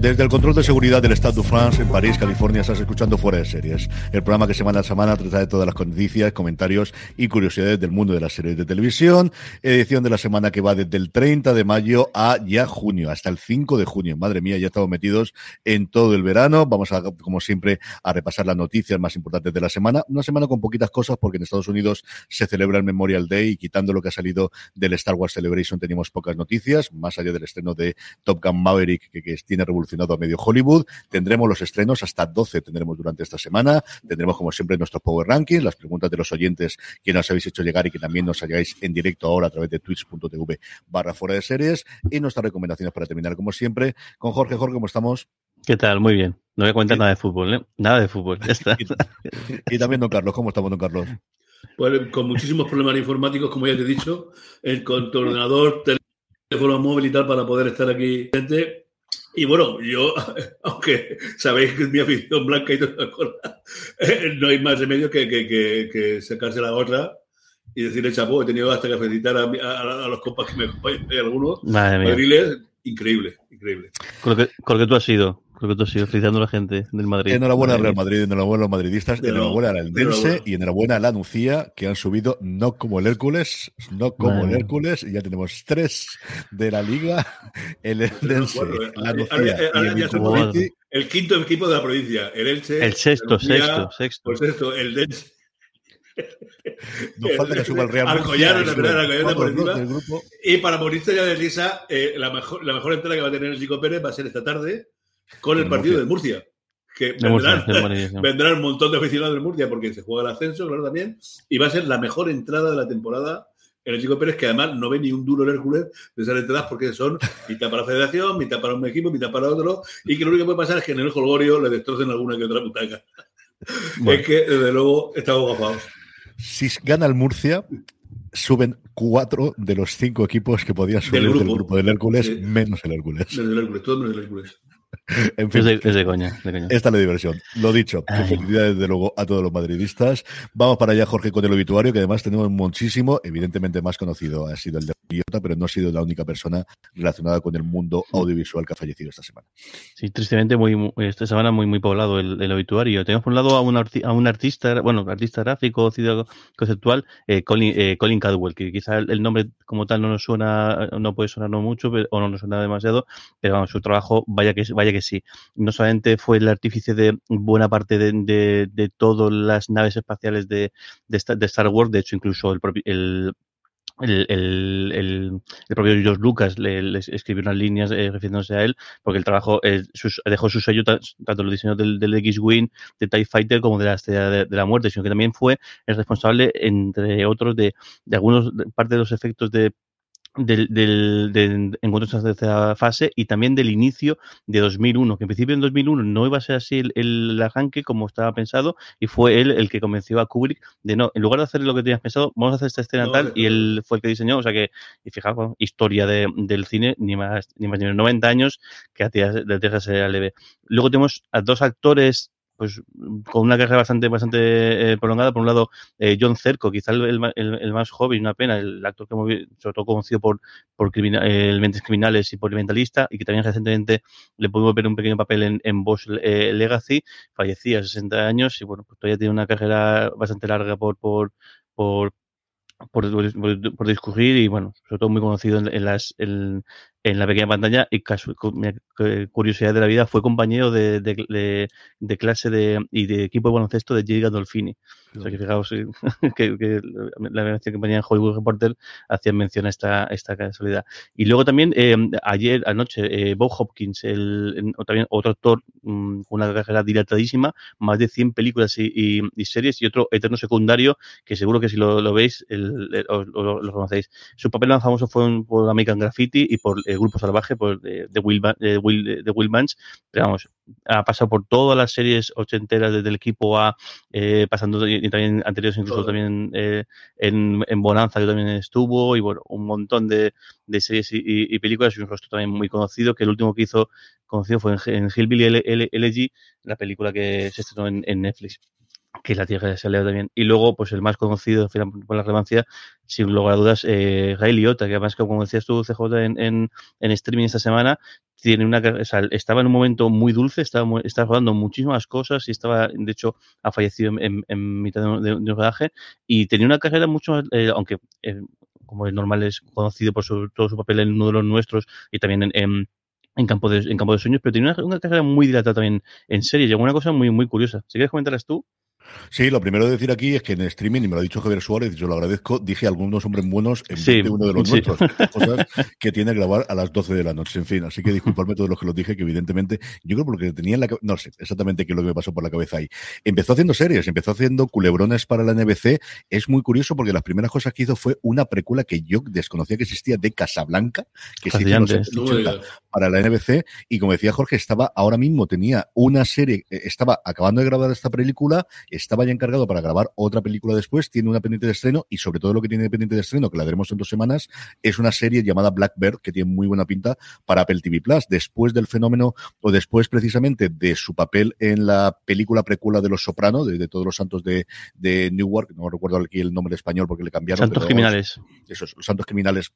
Desde el control de seguridad del Stade de France en París, California, estás escuchando Fuera de Series, el programa que semana a semana trata de todas las noticias, comentarios y curiosidades del mundo de las series de televisión. Edición de la semana que va desde el 30 de mayo a ya junio, hasta el 5 de junio. Madre mía, ya estamos metidos en todo el verano. Vamos a, como siempre, a repasar las noticias más importantes de la semana. Una semana con poquitas cosas porque en Estados Unidos se celebra el Memorial Day y quitando lo que ha salido del Star Wars Celebration tenemos pocas noticias, más allá del estreno de Top Gun Maverick que, que tiene revolución a medio Hollywood. Tendremos los estrenos, hasta 12 tendremos durante esta semana. Tendremos, como siempre, nuestros Power Rankings, las preguntas de los oyentes que nos habéis hecho llegar y que también nos halláis en directo ahora a través de twitch.tv barra fuera de series y nuestras recomendaciones para terminar, como siempre, con Jorge. Jorge, ¿cómo estamos? ¿Qué tal? Muy bien. No voy a comentar nada de fútbol, ¿eh? Nada de fútbol. y, también don Carlos. ¿Cómo estamos, don Carlos? Pues con muchísimos problemas informáticos, como ya te he dicho, el, con tu ordenador, teléfono móvil y tal, para poder estar aquí. Y bueno, yo, aunque sabéis que es mi afición blanca y todas las cosas, eh, no hay más remedio que, que, que, que sacarse la otra y decirle chapo. He tenido hasta que felicitar a, a, a los compas que me acompañan, algunos. Madre increíble, increíble. Con lo, que, con lo que tú has sido. Creo que tú has ido felicitando a la gente del Madrid. Enhorabuena al Real Madrid, enhorabuena a los madridistas, enhorabuena al Dense y enhorabuena a la Nucía, que han subido no como el Hércules, no como el Hércules, y ya tenemos tres de la Liga, el Dense, la Nucía y el, el quinto equipo de la provincia, el Elche. El sexto, el sexto, sexto. Pues esto, el Dense. Nos falta que suba el Real Alcoyano, la verdad, Alcoyano por encima. Y para morirse ya de risa, eh, la, mejor, la mejor entrada que va a tener el Chico Pérez va a ser esta tarde con el partido de Murcia. Que vendrán, vendrán, un montón de aficionados de Murcia porque se juega el ascenso, claro, también. Y va a ser la mejor entrada de la temporada en el Chico Pérez, que además no ve ni un duro el Hércules de esas entradas porque son mitad para la federación, mitad para un equipo, mitad para otro. Y que lo único que puede pasar es que en el Holgorio le destrocen alguna que otra putaca. Es que, desde luego, estamos gafados. Si gana el Murcia, suben cuatro de los cinco equipos que podían subir del grupo, del, grupo del Hércules, menos el Hércules. Menos el Hércules, todo menos el Hércules. En fin, es, de, coña, Esta es la diversión. Lo dicho, felicidades de luego a todos los madridistas. Vamos para allá, Jorge, con el obituario, que además tenemos muchísimo, evidentemente más conocido ha sido el de Iota, pero no ha sido la única persona relacionada con el mundo audiovisual que ha fallecido esta semana. Sí, tristemente, muy, esta semana muy muy poblado el, obituario. Tenemos por un lado a un, a un artista, bueno, artista gráfico, conceptual, eh, Colin, eh, Colin Cadwell, que quizá el, nombre como tal no nos suena, no puede sonar mucho o no nos suena demasiado, pero vamos, su trabajo, vaya que vaya que sí. No solamente fue el artífice de buena parte de, de, de todas las naves espaciales de, de, Star Wars, de hecho incluso el, el el, el, el, el, propio George Lucas le, le escribió unas líneas eh, refiriéndose a él, porque el trabajo eh, sus, dejó su sello tanto los diseños del, del X-Wing, de TIE Fighter, como de la Estrella de, la Muerte, sino que también fue el responsable, entre otros, de, de algunos de, parte de los efectos de del, del, del encuentro de tercera fase y también del inicio de 2001, que en principio en 2001 no iba a ser así el, el, arranque como estaba pensado y fue él el que convenció a Kubrick de no, en lugar de hacer lo que tenías pensado, vamos a hacer esta escena no, tal y él fue el que diseñó, o sea que, y fijaos, bueno, historia de, del cine, ni más ni más ni menos 90 años que a de Tierra se leve. Luego tenemos a dos actores pues con una carrera bastante bastante eh, prolongada. Por un lado, eh, John Cerco, quizá el, el, el, más joven, una pena, el actor que hemos sobre todo conocido por, por criminal, eh, Mentes Criminales y por Mentalista, y que también recientemente le pudimos ver un pequeño papel en, en Bosch eh, Legacy, fallecía a 60 años y bueno, pues todavía tiene una carrera bastante larga por, por, por por, por, discurrir y bueno, sobre todo muy conocido en, en las en, en, la pequeña pantalla y caso, curiosidad de la vida fue compañero de, de, de, de clase de, y de equipo de baloncesto de J. Gandolfini. O sea que fijaos que, que la ponía en Hollywood Reporter hacían mención a esta, esta casualidad. Y luego también eh, ayer anoche eh, Bob Hopkins, el, también otro actor um, con una carrera dilatadísima, más de 100 películas y, y, y, series y otro eterno secundario que seguro que si lo, lo veis el, el, os, lo, lo, conocéis. Su papel más famoso fue un, por American Graffiti y por el Grupo Salvaje, por de, de Will, de Will, de Will pero vamos, ha pasado por todas las series ochenteras desde el equipo A, eh, pasando y también anteriores incluso Todo. también eh, en, en, Bonanza que también estuvo y bueno, un montón de, de series y, y, películas y un rostro también muy conocido que el último que hizo conocido fue en, en Hillbilly Elegy, la película que se estrenó en, en Netflix. Que la tierra se leo también. Y luego, pues el más conocido, por la relevancia, sin lugar a dudas, eh, Ray Liotta, que además, como decías tú, CJ, en, en, en streaming esta semana, tiene una o sea, estaba en un momento muy dulce, estaba, estaba rodando muchísimas cosas y estaba, de hecho, ha fallecido en, en, mitad de, un rodaje y tenía una carrera mucho más, eh, aunque eh, como es normal es conocido por su, todo su papel en uno de los nuestros y también en, en campo de, en campo de sueños, pero tiene una, una, carrera muy dilatada también en serie. Llegó una cosa muy, muy curiosa. Si quieres comentarlas tú. Sí, lo primero de decir aquí es que en streaming, y me lo ha dicho Javier Suárez, yo lo agradezco, dije algunos hombres buenos en vez de uno de los nuestros. Cosas que tiene que grabar a las 12 de la noche. En fin, así que disculpadme todos los que los dije, que evidentemente, yo creo porque tenía en la no sé exactamente qué es lo que me pasó por la cabeza ahí. Empezó haciendo series, empezó haciendo culebrones para la NBC. Es muy curioso porque las primeras cosas que hizo fue una precuela que yo desconocía que existía de Casablanca, que se hizo para la NBC. Y como decía Jorge, estaba ahora mismo, tenía una serie, eh, estaba acabando de grabar esta película, estaba ya encargado para grabar otra película después, tiene una pendiente de estreno y sobre todo lo que tiene pendiente de estreno, que la veremos en dos semanas, es una serie llamada Blackbird que tiene muy buena pinta para Apple TV Plus. Después del fenómeno o después precisamente de su papel en la película precuela de Los Soprano, de, Todos los Santos de, de, Newark, no recuerdo aquí el nombre español porque le cambiaron. Santos Criminales. Esos, los Santos Criminales.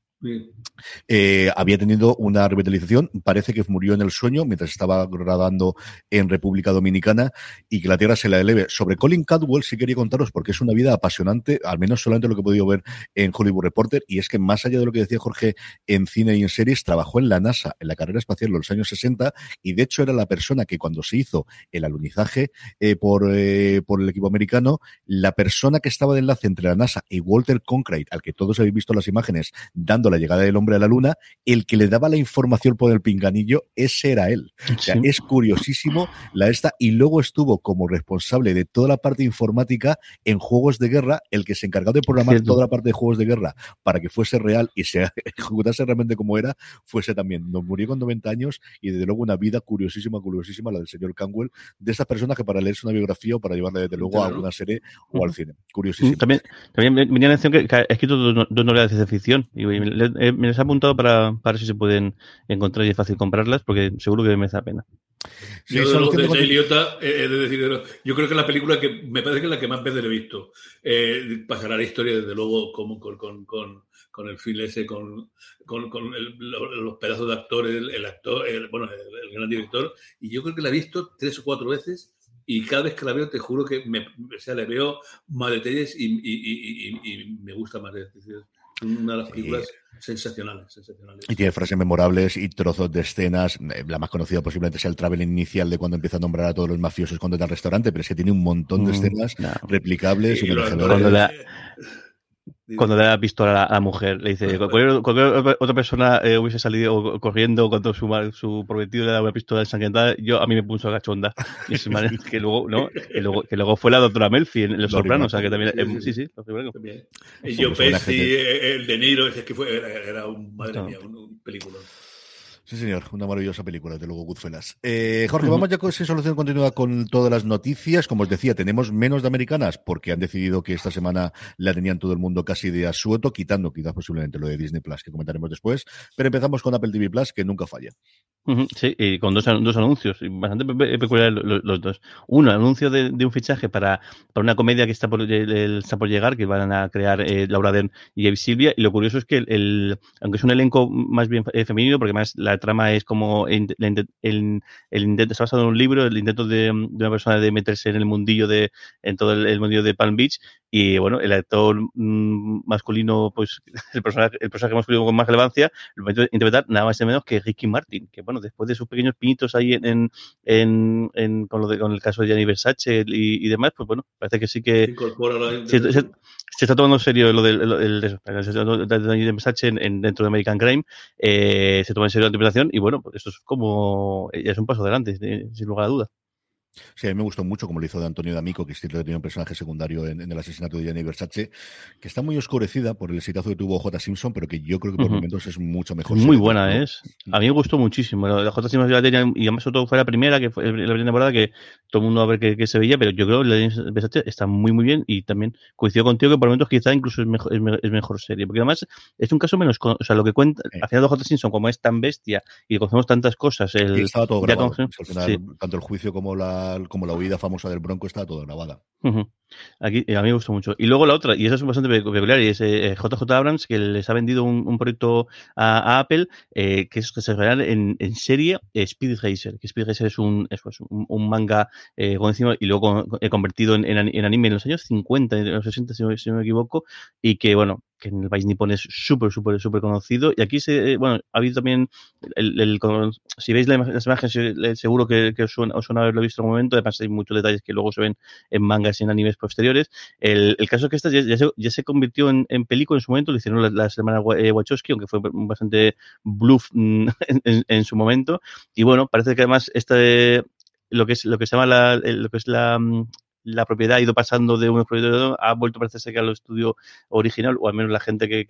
Eh, había tenido una revitalización, parece que murió en el sueño mientras estaba grabando en República Dominicana y que la tierra se la eleve. Sobre Colin Cadwell sí quería contaros porque es una vida apasionante, al menos solamente lo que he podido ver en Hollywood Reporter, y es que más allá de lo que decía Jorge en cine y en series, trabajó en la NASA, en la carrera espacial en los años 60, y de hecho era la persona que cuando se hizo el alunizaje eh, por, eh, por el equipo americano, la persona que estaba de enlace entre la NASA y Walter Cronkite, al que todos habéis visto las imágenes, dando la llegada del hombre a la luna, el que le daba la información por el pinganillo, ese era él. O sea, es curiosísimo la esta, y luego estuvo como responsable de toda la parte informática en juegos de guerra, el que se encargó de programar toda la parte de juegos de guerra para que fuese real y se ejecutase realmente como era, fuese también. Nos murió con 90 años y desde luego una vida curiosísima, curiosísima, la del señor Canwell, de esas personas que para leerse una biografía o para llevarla desde luego a una serie o al cine. Curiosísimo. También, también me venía la atención que, ha escrito dos, novelas de ciencia ficción y me, les he apuntado para, para si se pueden encontrar y es fácil comprarlas porque seguro que merece la pena. Yo, de, de, decir, yo creo que la película que me parece que es la que más veces he visto. Eh, pasará la historia, desde luego, como con, con, con, con el film ese, con, con, con el, los pedazos de actores, el, actor, el, bueno, el, gran director. Y yo creo que la he visto tres o cuatro veces. Y cada vez que la veo, te juro que me, o sea, le veo más detalles y, y, y, y me gusta más. Es decir, una de las películas sensacionales, sensacionales. Y tiene frases memorables y trozos de escenas. Eh, la más conocida posiblemente sea el travel inicial de cuando empieza a nombrar a todos los mafiosos cuando está al restaurante, pero es que tiene un montón de mm, escenas replicables y, y cuando le da pistola a la mujer, le dice, cualquier, otra persona eh, hubiese salido corriendo cuando su, su prometido le daba una pistola ensangrentada, yo a mí me puso a cachonda. Y que luego, ¿no? Que luego, que luego fue la doctora Melfi en Los Sopranos, o sea que también, sí, sí, sí. Yo Pesci, el De Niro, es que fue, era, un, madre mía, un, un película. Sí, señor, una maravillosa película, de luego Goodfellas. Eh, Jorge, vamos ya con sin solución continua con todas las noticias. Como os decía, tenemos menos de americanas porque han decidido que esta semana la tenían todo el mundo casi de asueto, quitando quizás posiblemente lo de Disney Plus, que comentaremos después. Pero empezamos con Apple TV Plus, que nunca falla. Sí, y con dos, dos anuncios, bastante peculiares los, dos. Uno, anuncio de, un fichaje para, para, una comedia que está por, está por llegar, que van a crear eh, Laura Den y Eve Silvia. Y lo curioso es que, el, aunque es un elenco más bien eh, femenino, porque más la trama es como el, el, intento, está basado en un libro, el intento de, una persona de meterse en el mundillo de, en todo el, mundillo de Palm Beach. Y bueno, el actor mm, masculino, pues el personaje, el personaje masculino con más relevancia, lo va a interpretar nada más y menos que Ricky Martin, que bueno, después de sus pequeños pinitos ahí en, en, en con, lo de, con el caso de Gianni Versace y, y, demás, pues bueno, parece que sí que se, se, se, está tomando en serio lo del el, de Versace en, dentro de American Crime, eh, se toma en serio la y bueno, pues esto es como, ya es un paso adelante, sin lugar a duda. Sí, a mí me gustó mucho como lo hizo de Antonio D'Amico, que siempre tenía un personaje secundario en, el asesinato de Gianni Versace, que está muy oscurecida por el exitazo que tuvo J. Simpson, pero que yo creo que por momentos es mucho mejor. Muy buena es. A mí me gustó muchísimo. La J. Simpson la tenía, y además sobre todo fue la primera, que fue la primera temporada que todo el mundo a ver qué, se veía, pero yo creo que la Versace está muy muy bien y también coincido contigo que por momentos quizá incluso es mejor, es, mejor serie, porque además es un caso menos, o sea, lo que cuenta, al final de J. Simpson, como es tan bestia y conocemos tantas cosas, el, estaba todo grabado, al final, tanto el juicio como la como la huida famosa del Bronco está todo grabada. Aquí, eh, a mí me gustó mucho. Y luego la otra, y esa es bastante peculiar, y es JJ eh, Abrams, que les ha vendido un, proyecto a, Apple, que es que se real en, en, serie Speed Racer, que Speed Racer es un, es, pues, un, manga con encima y luego convertido en, anime en los años 50, en los 60, si, si no me equivoco, y que, bueno, que en el país nipón es súper, súper, súper conocido. Y aquí, se, eh, bueno, ha habido también, el, si veis las imágenes, eh, seguro que, os, suena, haberlo visto en un momento, además hay muchos detalles que luego se ven en mangas y en animes posteriores. El, caso es que esta ya, se, convirtió en, película en su momento, lo hicieron las la hermanas eh, Wachowski, aunque fue bastante bluff mm, en, su momento. Y bueno, parece que además este lo que es lo que se llama la, lo que es la, mm, la propiedad ha ido pasando de un a otro, ha vuelto a parecerse que al estudio original, o al menos la gente que,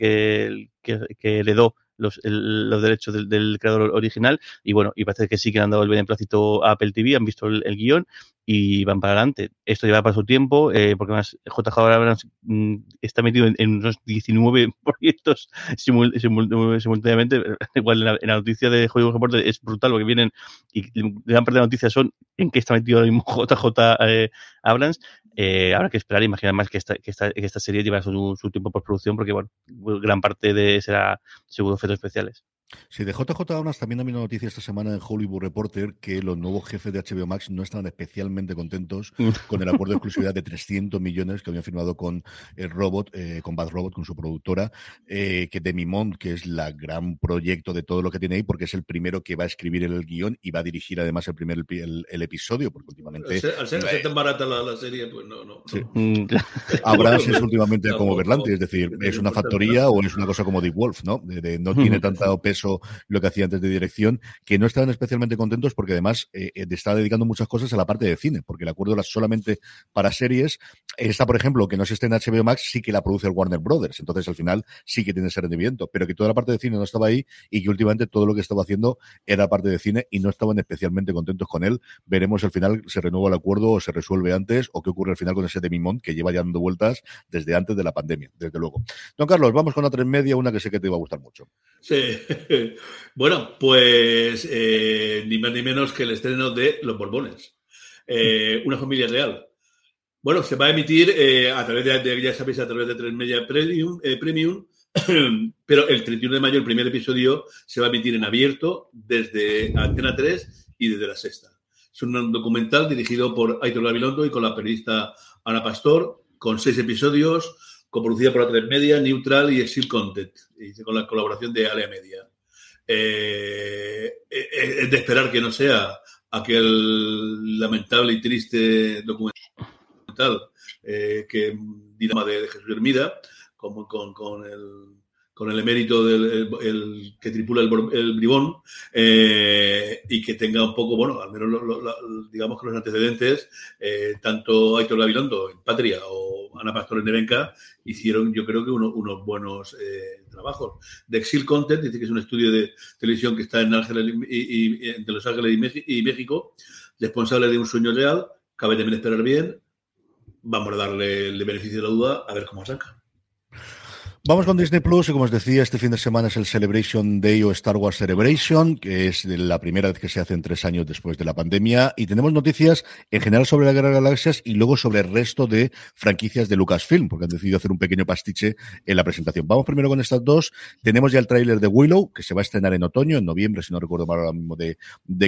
que, que heredó los, los derechos del, creador original y bueno, y parece que sí que han dado el beneplácito a Apple TV, han visto el, guion y van para adelante. Esto lleva para su tiempo, eh, porque además JJ Abrams mm, está metido en, unos 19 proyectos simultáneamente. Igual en la, noticia de Hollywood Reporter es brutal lo que vienen y gran parte de las noticias son en qué está metido ahora mismo JJ eh, Abrams. Eh, habrá que esperar, imaginar más que esta, que esta, que esta serie lleva su, su tiempo por producción, porque bueno, gran parte de será seguro efectos especiales. Sí, de JJ Abrams también ha habido noticia esta semana en Hollywood Reporter que los nuevos jefes de HBO Max no estaban especialmente contentos mm. con el acuerdo de exclusividad de 300 millones que habían firmado con el Robot, eh, con Bad Robot, con su productora, eh, que de Mimont, que es la gran proyecto de todo lo que tiene ahí, porque es el primero que va a escribir el guion y va a dirigir además el primer el, episodio, porque últimamente... Al ser, tan barata la, serie, pues no, no. Mm. Abrams es últimamente como Berlanti, es decir, es una factoría o es una cosa como Deep Wolf, ¿no? no tiene tanto peso lo que hacía antes de dirección, que no estaban especialmente contentos porque además eh, eh está dedicando muchas cosas a la parte de cine, porque el acuerdo era solamente para series. Esta, por ejemplo, que no se esté en HBO Max, sí que la produce el Warner Brothers, entonces al final sí que tiene ese rendimiento, pero que toda la parte de cine no estaba ahí y que últimamente todo lo que estaba haciendo era parte de cine y no estaban especialmente contentos con él. Veremos al final se renueva el acuerdo o se resuelve antes o qué ocurre al final con ese Demimont que lleva ya dando vueltas desde antes de la pandemia, desde luego. Don Carlos, vamos con la tres media, una que sé que te iba a gustar mucho. Sí, bueno, pues eh, ni más ni menos que el estreno de Los Borbones. Eh, una familia real. Bueno, se va a emitir eh, a través de, ya sabéis, a través de Tres Media Premium, Premium pero el 31 de mayo el primer episodio se va a emitir en abierto desde Antena 3 y desde la Sexta. Es un documental dirigido por Aitor Gabilondo y con la periodista Ana Pastor, con seis episodios, coproducida por la Tres Media, Neutral y Exil Content, y con la colaboración de Alea Media. Eh, eh, es de esperar que no sea aquel lamentable y triste documental eh, que dinama de, de Jesús Hermida, como con, con el con el emérito del el, que tripula el, el bribón eh, y que tenga un poco, bueno, al menos digamos que los antecedentes, eh, tanto Aitor Gabilondo en Patria o Ana Pastor en Nevenca hicieron yo creo que unos buenos eh, trabajos. De Exil Content, dice que es un estudio de televisión que está en Ángeles y, entre Los Ángeles y, México, responsable de un sueño real, cabe también esperar bien, vamos a darle el beneficio de la duda a ver cómo saca. Vamos con Disney Plus y como os decía, este fin de semana es el Celebration Day o Star Wars Celebration, que es la primera vez que se hace en tres años después de la pandemia y tenemos noticias en general sobre la Guerra de Galaxias y luego sobre el resto de franquicias de Lucasfilm, porque han decidido hacer un pequeño pastiche en la presentación. Vamos primero con estas dos. Tenemos ya el tráiler de Willow, que se va a estrenar en otoño, en noviembre, si no recuerdo mal ahora mismo de,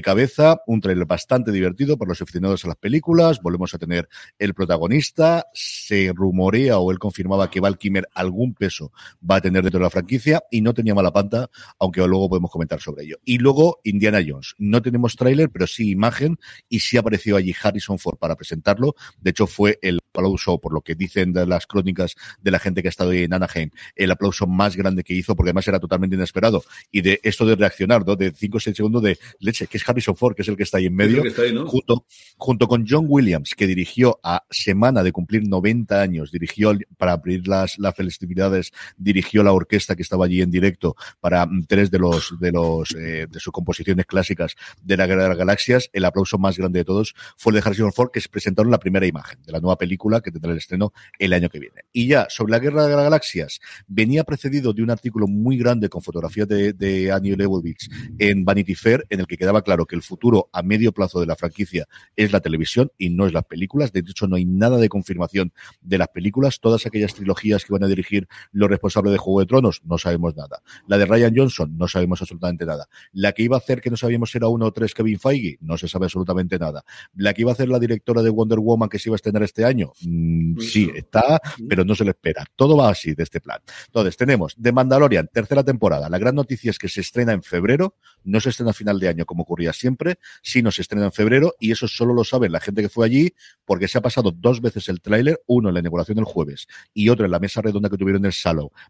cabeza. Un tráiler bastante divertido para los aficionados a las películas. Volvemos a tener el protagonista. Se rumorea o él confirmaba que Val Kimmer algún peso va a tener dentro de la franquicia y no tenía mala panta, aunque luego podemos comentar sobre ello. Y luego Indiana Jones. No tenemos tráiler, pero sí imagen y sí apareció allí Harrison Ford para presentarlo. De hecho, fue el aplauso, por lo que dicen de las crónicas de la gente que ha estado ahí en Anaheim, el aplauso más grande que hizo, porque además era totalmente inesperado. Y de esto de reaccionar, ¿no? de 5 o 6 segundos de leche, que es Harrison Ford, que es el que está ahí en medio, junto, junto con John Williams, que dirigió a semana de cumplir 90 años, dirigió para abrir las, las festividades dirigió la orquesta que estaba allí en directo para mm, tres de los de los eh, de sus composiciones clásicas de la Guerra de las Galaxias. El aplauso más grande de todos fue el de Harrison Ford, que se presentaron la primera imagen de la nueva película que tendrá el estreno el año que viene. Y ya, sobre la Guerra de las Galaxias, venía precedido de un artículo muy grande con fotografías de, de Annie Leibovitz en Vanity Fair, en el que quedaba claro que el futuro a medio plazo de la franquicia es la televisión y no es las películas. De hecho, no hay nada de confirmación de las películas. Todas aquellas trilogías que van a dirigir los responsables de Juego de Tronos, no sabemos nada. La de Ryan Johnson, no sabemos absolutamente nada. La que iba a hacer, que no sabíamos si era uno o tres Kevin Feige, no se sabe absolutamente nada. La que iba a hacer la directora de Wonder Woman, que se iba a estrenar este año, mm, sí, está, pero no se le espera. Todo va así de este plan. Entonces, tenemos The Mandalorian, tercera temporada. La gran noticia es que se estrena en febrero, no se estrena a final de año como ocurría siempre, sino se estrena en febrero y eso solo lo sabe la gente que fue allí porque se ha pasado dos veces el tráiler, uno en la inauguración del jueves y otro en la mesa redonda que tuvieron el,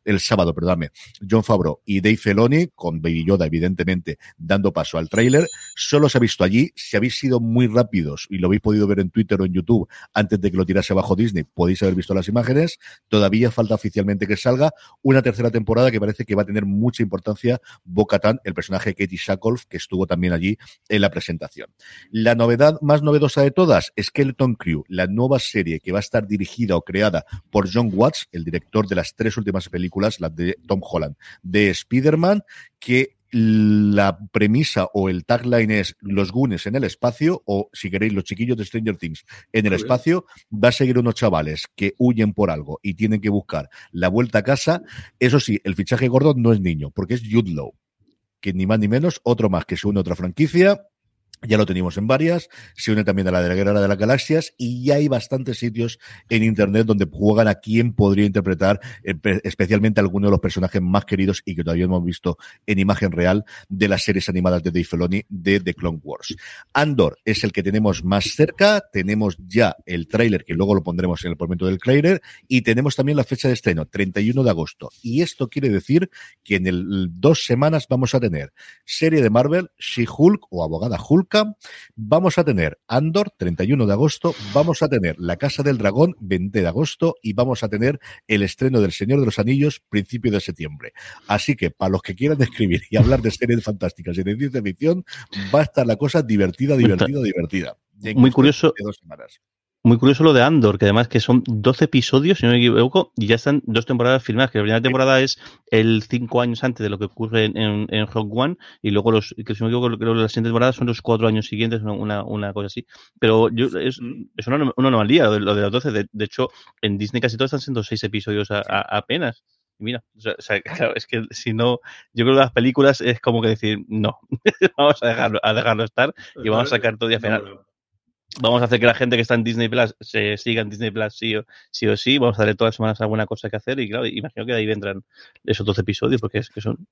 el sábado, perdóname, John Favreau y Dave Feloni, con Baby Yoda evidentemente dando paso al tráiler, solo se ha visto allí, si habéis sido muy rápidos y lo habéis podido ver en Twitter o en YouTube antes de que lo tirase abajo Disney, podéis haber visto las imágenes, todavía falta oficialmente que salga una tercera temporada que parece que va a tener mucha importancia Bo-Katan, el personaje de Katie Sackhoff, que estuvo también allí en la presentación. La novedad más novedosa de todas, Skeleton Crew, la nueva serie que va a estar dirigida o creada por John Watts, el director de las tres últimas películas, las de Tom Holland, de Spider-Man, que la premisa o el tagline es los gunes en el espacio o si queréis los chiquillos de Stranger Things en el espacio va a seguir unos chavales que huyen por algo y tienen que buscar la vuelta a casa. Eso sí el fichaje gordo no es niño porque es Jude que ni más ni menos otro más que se une a otra franquicia ya lo teníamos en varias, se une también a la de la Guerra de las Galaxias y ya hay bastantes sitios en Internet donde juegan a quién podría interpretar especialmente alguno de los personajes más queridos y que todavía hemos visto en imagen real de las series animadas de Dave Filoni de The Clone Wars. Andor es el que tenemos más cerca, tenemos ya el tráiler que luego lo pondremos en el momento del tráiler y tenemos también la fecha de estreno, 31 de agosto. Y esto quiere decir que en el dos semanas vamos a tener serie de Marvel, She-Hulk o Abogada Hulk Vamos a tener Andor, 31 de agosto, vamos a tener La Casa del Dragón, 20 de agosto, y vamos a tener el estreno del Señor de los Anillos, principio de septiembre. Así que, para los que quieran escribir y hablar de series fantásticas y de ciencia ficción, va a estar la cosa divertida, divertida, divertida. Muy curioso. Dos semanas. Muy curioso lo de Andor, que además que son 12 episodios, si no me equivoco, y ya están dos temporadas filmadas, que la primera temporada es el cinco años antes de lo que ocurre en, en, Rock One, y luego los, que si no me equivoco, creo que las siguientes temporadas son los cuatro años siguientes, una, una cosa así. Pero yo, es, es una, una anomalía lo de, los 12. De, hecho, en Disney casi todos están siendo seis episodios apenas. Y mira, o sea, claro, es que si no, yo creo que las películas es como que decir, no, vamos a dejarlo, a dejarlo estar y vamos a sacar todo día final vamos a hacer que la gente que está en Disney Plus se siga en Disney Plus sí o sí, o sí. vamos a darle todas las semanas alguna cosa que hacer y claro, imagino que de ahí vendrán esos dos episodios porque es que son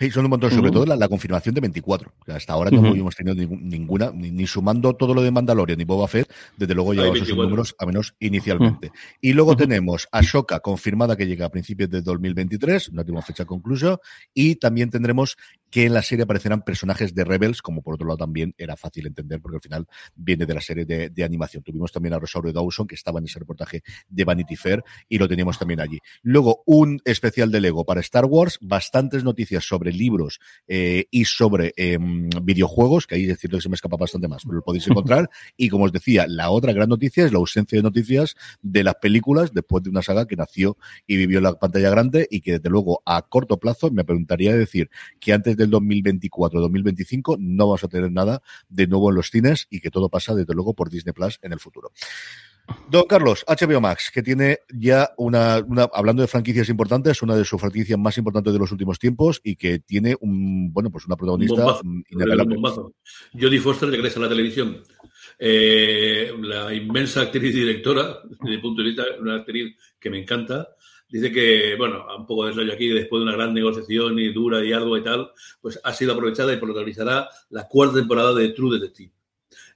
Sí, son un montón, sobre todo la, confirmación de 24. hasta ahora no hemos tenido ninguna, ni, sumando todo lo de Mandalorian ni Boba Fett, desde luego llevamos esos números, a menos inicialmente. Y luego tenemos a Shoka confirmada que llega a principios de 2023, no tenemos fecha conclusa, y también tendremos que en la serie aparecerán personajes de Rebels, como por otro lado también era fácil entender, porque al final viene de la serie de, animación. Tuvimos también a Rosario Dawson, que estaba en ese reportaje de Vanity Fair, y lo teníamos también allí. Luego, un especial de Lego para Star Wars, bastantes noticias sobre libros eh, y sobre em, videojuegos, que ahí es cierto que se me escapa bastante más, pero lo podéis encontrar. y como os decía, la otra gran noticia es la ausencia de noticias de las películas después de una saga que nació y vivió en la pantalla grande y que desde luego a corto plazo me preguntaría decir que antes del 2024-2025 no vamos a tener nada de nuevo en los cines y que todo pasa desde luego por Disney Plus en el futuro. Don Carlos, HBO Max, que tiene ya una, hablando de franquicias importantes, una de sus franquicias más importantes de los últimos tiempos y que tiene un, bueno, pues una protagonista Jodie Foster regresa a la televisión. Eh, la inmensa actriz y directora, desde mi punto de vista, una actriz que me encanta, Dice que, bueno, un poco de rollo aquí, después de una gran negociación y dura y algo y tal, pues ha sido aprovechada y protagonizará la cuarta temporada de True Detective.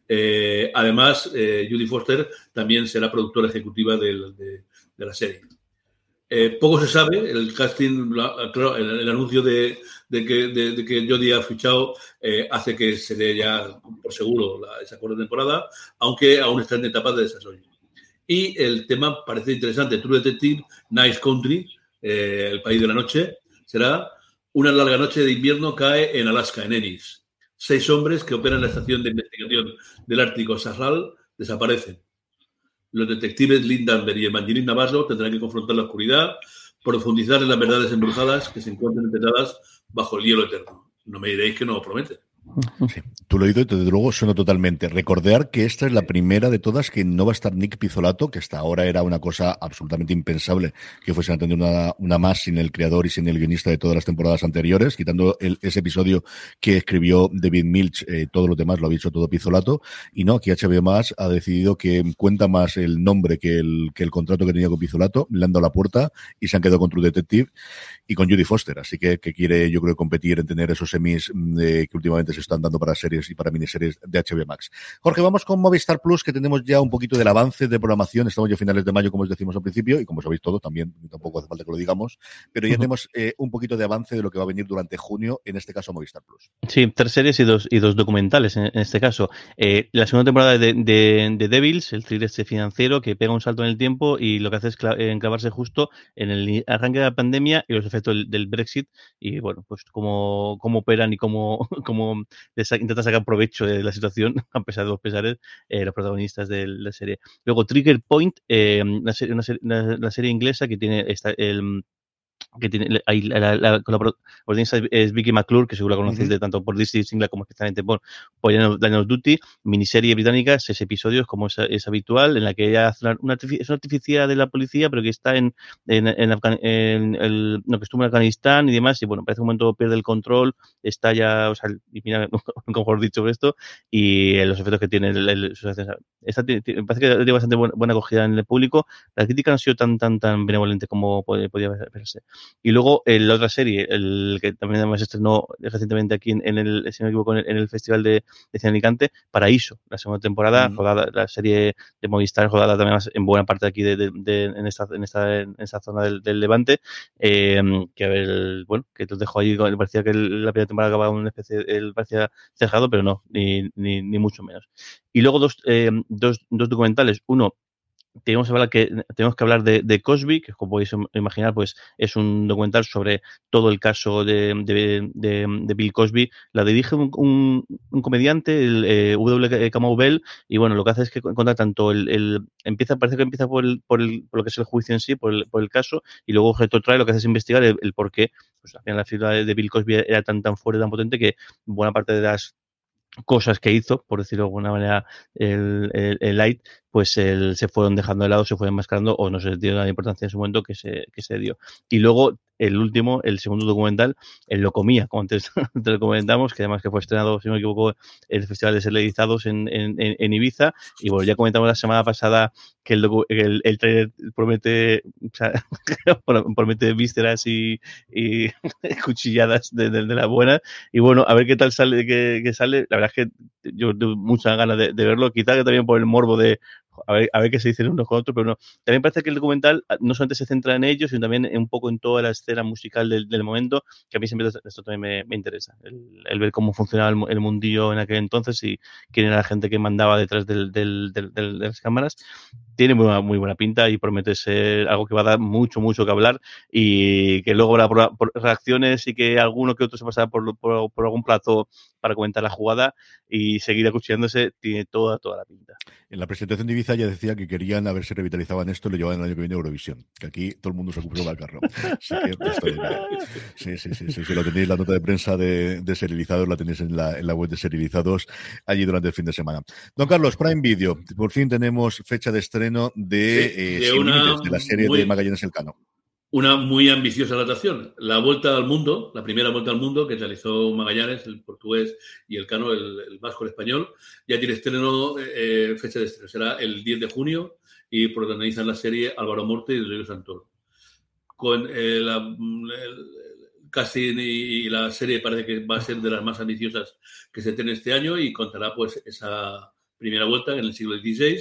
Eh, además, eh, Judy Foster también será productora ejecutiva de, la serie. Eh, poco se sabe, el casting, el, anuncio de, que, que Jodie ha fichado hace que se dé ya por seguro esa cuarta temporada, aunque aún está en etapa de desarrollo. Y el tema parece interesante, True Detective, Nice Country, eh, El País de la Noche, será Una larga noche de invierno cae en Alaska, en Ennis. Seis hombres que operan la estación de investigación del Ártico Sarral desaparecen. Los detectives Lindenberg y Evangeline Navarro tendrán que confrontar la oscuridad, profundizar en las verdades embrujadas que se encuentran enterradas bajo el hielo eterno. No me diréis que no lo promete. Sí, tú lo he oído y desde luego suena totalmente. Recordar que esta es la primera de todas que no va a estar Nick Pizzolato, que hasta ahora era una cosa absolutamente impensable que fuese a tener una, una más sin el creador y sin el guionista de todas las temporadas anteriores, quitando ese episodio que escribió David Milch, eh, todo lo demás lo ha dicho todo Pizzolato. Y no, aquí HBO más ha decidido que cuenta más el nombre que el, que el contrato que tenía con Pizzolato, le han dado la puerta y se han quedado con True Detective y con Judy Foster. Así que, que quiere, yo creo, competir en tener esos semis mm, que últimamente se están dando para series y para miniseries de HBO Max. Jorge, vamos con Movistar Plus, que tenemos ya un poquito del avance de programación. Estamos ya a finales de mayo, como os decimos al principio, y como sabéis todo, también tampoco hace falta que lo digamos, pero ya tenemos eh, un poquito de avance de lo que va a venir durante junio, en este caso Movistar Plus. Sí, tres series y dos, y dos documentales en, este caso. Eh, la segunda temporada de, de, Devils, el thriller este financiero que pega un salto en el tiempo y lo que hace es enclavarse justo en el arranque de la pandemia y los efectos del, Brexit y bueno, pues cómo, cómo operan y cómo, cómo intenta sacar provecho de la situación, a pesar de los pesares, eh, los protagonistas de la serie. Luego, Trigger Point, eh, una, serie, una, serie, inglesa que tiene esta, el que tiene ahí la, la, protagonista es Vicky McClure, que seguro la conocéis de tanto por Disney Singla como especialmente por, por Line of Duty, miniserie británica, seis episodios como es, es, habitual, en la que ella hace una, es una artificial de la policía, pero que está en, en, en, en el, no, que estuvo en Afganistán y demás, y bueno, parece un momento pierde el control, está ya, o sea, y mira, mejor dicho esto, y los efectos que tiene el, el esta, me parece que tiene bastante buena, buena, acogida en el público, la crítica no ha sido tan, tan, tan benevolente como podía verse. Y luego la otra serie, el que también además estrenó recientemente aquí en, el, si no me equivoco, en el, Festival de, de Cine Alicante, Paraíso, la segunda temporada, rodada, la serie de Movistar, rodada también más en buena parte aquí de, de, en, esta, en, esta, en esta zona del, del Levante, eh, que a ver, bueno, que te dejo ahí, parecía que la primera temporada acababa una especie, el parecía cerrado, pero no, ni, ni, ni mucho menos. Y luego dos, eh, dos, dos documentales, uno tenemos que hablar, que, tenemos que hablar de, Cosby, que como podéis imaginar, pues es un documental sobre todo el caso de, de, de Bill Cosby. La dirige un, un, un comediante, el eh, W. Kamau Bell, y bueno, lo que hace es que cuenta tanto el, el empieza, parece que empieza por, el, por, el, por lo que es el juicio en sí, por el, por el caso, y luego trae lo que hace es investigar el, por qué, pues al la figura de Bill Cosby era tan tan fuerte, tan potente que buena parte de las cosas que hizo, por decirlo de alguna manera, el, el, el Light, pues el, se fueron dejando de lado, se fueron enmascarando o no se dio la importancia en su momento que se, que se dio. Y luego el último, el segundo documental, él lo comía, como antes te lo comentamos, que además que fue estrenado, si no me equivoco, el Festival de Serializados en, en, en, Ibiza. Y bueno, ya comentamos la semana pasada que el, el, el trailer promete, o sea, promete vísceras y, y cuchilladas de, de, de, la buena. Y bueno, a ver qué tal sale, que, que sale. La verdad es que yo tengo muchas ganas de, de verlo, quizá que también por el morbo de a ver, a ver qué se dicen unos con otros, pero no. También parece que el documental ah, no solamente se centra en ellos, sino también un poco en toda la escena musical del, del momento, que a mí siempre esto también me, me interesa. El, el, ver cómo funcionaba el, el, mundillo en aquel entonces y quién era la gente que mandaba detrás del, del, de las cámaras. Tiene muy buena, muy buena, pinta y promete ser algo que va a dar mucho, mucho que hablar y que luego habrá por, por reacciones y que alguno que otro se pasará por, por, por algún plato para comentar la jugada y seguir acuchillándose, tiene toda, toda la pinta. En la presentación de Ya decía que querían a ver si revitalizaban esto y lo llevaban el año que viene a Eurovisión, que aquí todo el mundo se ocupó al carro. Así que, sí, sí, sí, sí, sí, lo tenéis la nota de prensa de, de Serializados, la tenéis en la, en la web de Serializados allí durante el fin de semana. Don Carlos, Prime Video, por fin tenemos fecha de estreno de, sí, eh, de, una, de la serie muy... de Magallanes Elcano una muy ambiciosa adaptación. La vuelta al mundo, la primera vuelta al mundo que realizó Magallanes, el portugués y el cano, el, el vasco, el español, ya tiene estreno, eh, fecha de estreno. Será el 10 de junio y protagonizan la serie Álvaro Morte y Rodrigo Santoro. Con eh, la, el casting y, la serie parece que va a ser de las más ambiciosas que se tiene este año y contará pues esa primera vuelta en el siglo XVI,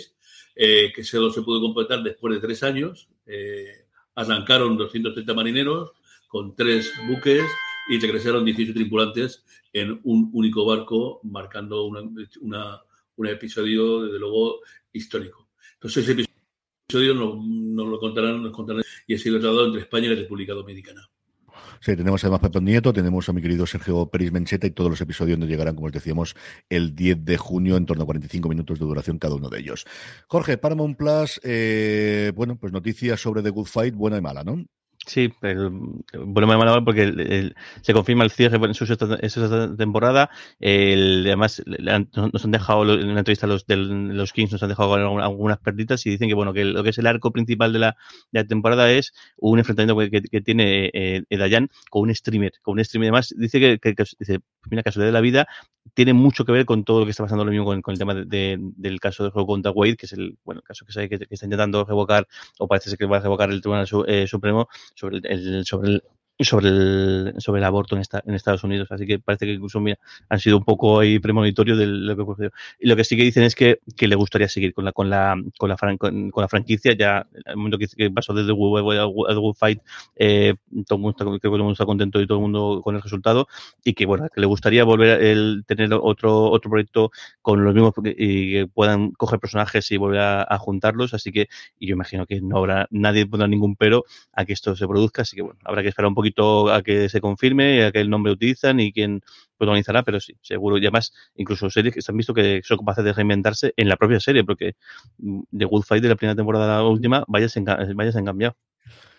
eh, que solo se pudo completar después de tres años. Eh, arrancaron 230 marineros con tres buques y regresaron 18 tripulantes en un único barco, marcando una, una, un episodio, desde luego, histórico. Entonces, ese episodio nos, lo contarán, nos contarán y ha sido tratado entre España y la República Dominicana. Sí, tenemos además Pepe Nieto, tenemos a mi querido Sergio Peris Mencheta y todos los episodios nos llegarán, como os decíamos, el 10 de junio, en torno a 45 minutos de duración cada uno de ellos. Jorge, Paramount Plus, eh, bueno, pues noticias sobre The Good Fight, buena y mala, ¿no? Sí, bueno, me mal porque se confirma el cierre en su sexta temporada. El, además, nos han dejado en la entrevista los, de los Kings, nos han dejado algunas perditas y dicen que bueno que lo que es el arco principal de la, de la temporada es un enfrentamiento que, que tiene eh, Dayan con un streamer. Con un streamer, además, dice que, que, que dice, mira, casualidad de la vida, tiene mucho que ver con todo lo que está pasando lo mismo con, el tema de, del caso de juego contra Wade, que es el bueno caso que, sabe que, está intentando revocar, o parece ser que va a revocar el Tribunal eh, Supremo sobre el, sobre el sobre el, sobre el aborto en, esta, en Estados Unidos. Así que parece que incluso mira, han sido un poco ahí premonitorio de lo que ocurrió. Y lo que sí que dicen es que, que le gustaría seguir con la, con la, con la, con, la franquicia. Ya, el momento que, pasó desde World Fight, eh, todo el mundo está, creo que todo el mundo está contento y todo el mundo con el resultado. Y que, bueno, que le gustaría volver a tener otro, otro proyecto con los mismos y que puedan coger personajes y volver a, juntarlos. Así que, y yo imagino que no habrá, nadie pondrá ningún pero a que esto se produzca. Así que, bueno, habrá que esperar un poco poquito a que se confirme, a el nombre utilizan y quién protagonizará, pero sí, seguro. Y además, incluso series que se han visto que son capaces de reinventarse en la propia serie, porque The Good Fight de la primera temporada a la última, vaya se han cambiado.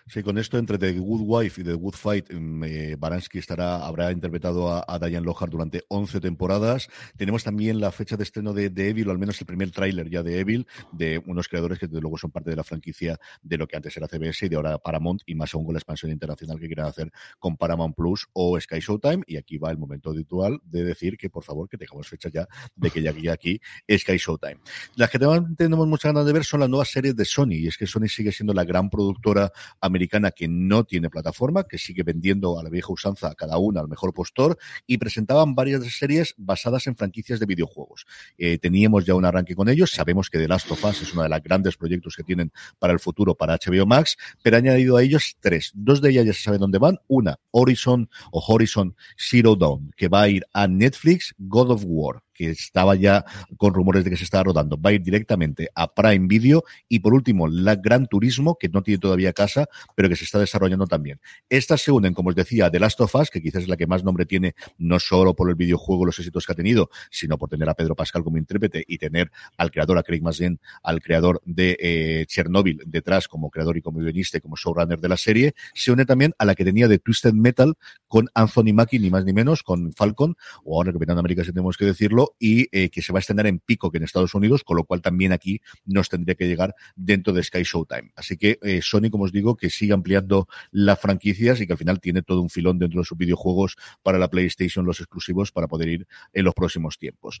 Sí, con esto entre The Good Wife y The Good Fight, mm, eh, Baranski estará, habrá interpretado a, Diane Lohar durante 11 temporadas. Tenemos también la fecha de estreno de, Evil, o al menos el primer tráiler ya de Evil, de unos creadores que desde luego son parte de la franquicia de lo que antes era CBS y de ahora Paramount, y más aún con la expansión internacional que quieren hacer con Paramount Plus o Sky Showtime. Y aquí va el momento habitual de decir que, por favor, que tengamos fecha ya de que ya aquí, aquí Sky Showtime. Las que tenemos muchas ganas de ver son las nuevas series de Sony, y es que Sony sigue siendo la gran productora americana que no tiene plataforma, que sigue vendiendo a la vieja usanza a cada una al mejor postor, y presentaban varias series basadas en franquicias de videojuegos. Eh, teníamos ya un arranque con ellos, sabemos que The Last of Us es uno de los grandes proyectos que tienen para el futuro para HBO Max, pero han añadido a ellos tres. Dos de ellas ya se sabe dónde van. Una, Horizon o Horizon Zero Dawn, que va a ir a Netflix, God of War que estaba ya con rumores de que se estaba rodando, va a ir directamente a Prime Video. Y por último, la Gran Turismo, que no tiene todavía casa, pero que se está desarrollando también. Estas se unen, como os decía, The Last of Us, que quizás es la que más nombre tiene, no solo por el videojuego, los éxitos que ha tenido, sino por tener a Pedro Pascal como intérprete y tener al creador, a Craig Mazin, al creador de eh, Chernobyl detrás como creador y como guionista y como showrunner de la serie, se une también a la que tenía de Twisted Metal con Anthony Mackie, ni más ni menos, con Falcon, o ahora Capitán América, si tenemos que decirlo, y eh, que se va a extender en pico que en Estados Unidos, con lo cual también aquí nos tendría que llegar dentro de Sky Showtime. Así que eh, Sony, como os digo, que sigue ampliando las franquicias y que al final tiene todo un filón dentro de sus videojuegos para la PlayStation, los exclusivos, para poder ir en los próximos tiempos.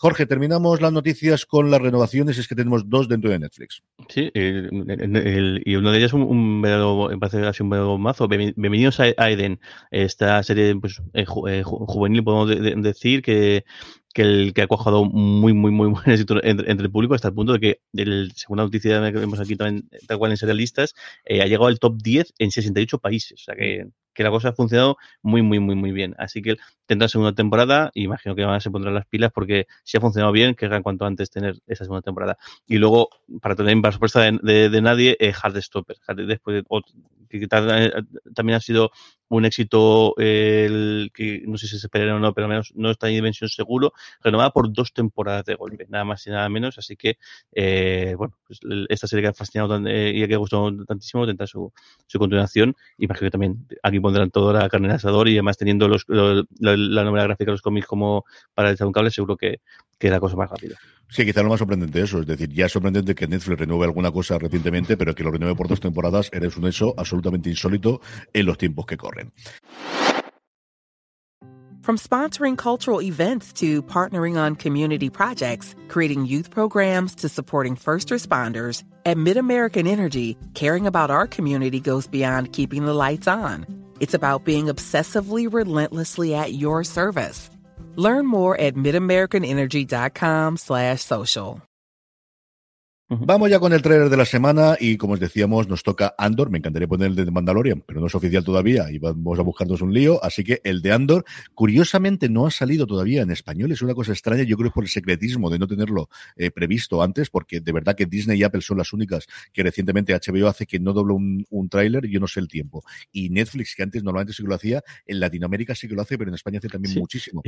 Jorge, terminamos las noticias con las renovaciones, es que tenemos dos dentro de Netflix. Sí, y uno de ellos un, un, me parece así un verdadero mazo. Bienvenidos a, Eden, esta serie pues, eh, juvenil, podemos decir, que que, el, que ha cuajado muy, muy, muy buen éxito entre, el público hasta el punto de que, el, según la noticia que vemos aquí también, tal cual en serialistas, eh, ha llegado al top 10 en 68 países. O sea que, que la cosa ha funcionado muy, muy, muy, muy bien. Así que tendrá segunda temporada imagino que van a se pondrán las pilas porque si ha funcionado bien, que en cuanto antes tener esa segunda temporada. Y luego, para tener para sorpresa de, de, nadie, eh, Hardstopper. Después, que eh, también ha sido un éxito el que no sé si se espera o no, pero al menos no está en dimensión seguro, renovada por dos temporadas de golpe, nada más y nada menos. Así que, eh, bueno, pues esta serie que ha fascinado eh, y que ha gustado tantísimo tendrá su, su continuación. Imagino que también aquí pondrán toda la carne en asador y además teniendo los, la, novela gráfica, los cómics como para el un cable, seguro que, que la cosa más rápida. Sí, quizá lo más sorprendente eso. Es decir, ya es sorprendente que Netflix renueve alguna cosa recientemente, pero que lo renueve por dos temporadas eres un hecho absolutamente insólito en los tiempos que corren. From sponsoring cultural events to partnering on community projects, creating youth programs to supporting first responders, at MidAmerican Energy, caring about our community goes beyond keeping the lights on. It's about being obsessively relentlessly at your service. Learn more at midamericanenergy.com slash social. Vamos ya con el trailer de la semana y como os decíamos nos toca Andor, me encantaría poner el de Mandalorian, pero no es oficial todavía y vamos a buscarnos un lío, así que el de Andor curiosamente no ha salido todavía en español, es una cosa extraña, yo creo que es por el secretismo de no tenerlo eh, previsto antes, porque de verdad que Disney y Apple son las únicas que recientemente HBO hace que no dobla un, un tráiler, yo no sé el tiempo. Y Netflix, que antes normalmente sí que lo hacía, en Latinoamérica sí que lo hace, pero en España hace también muchísimo.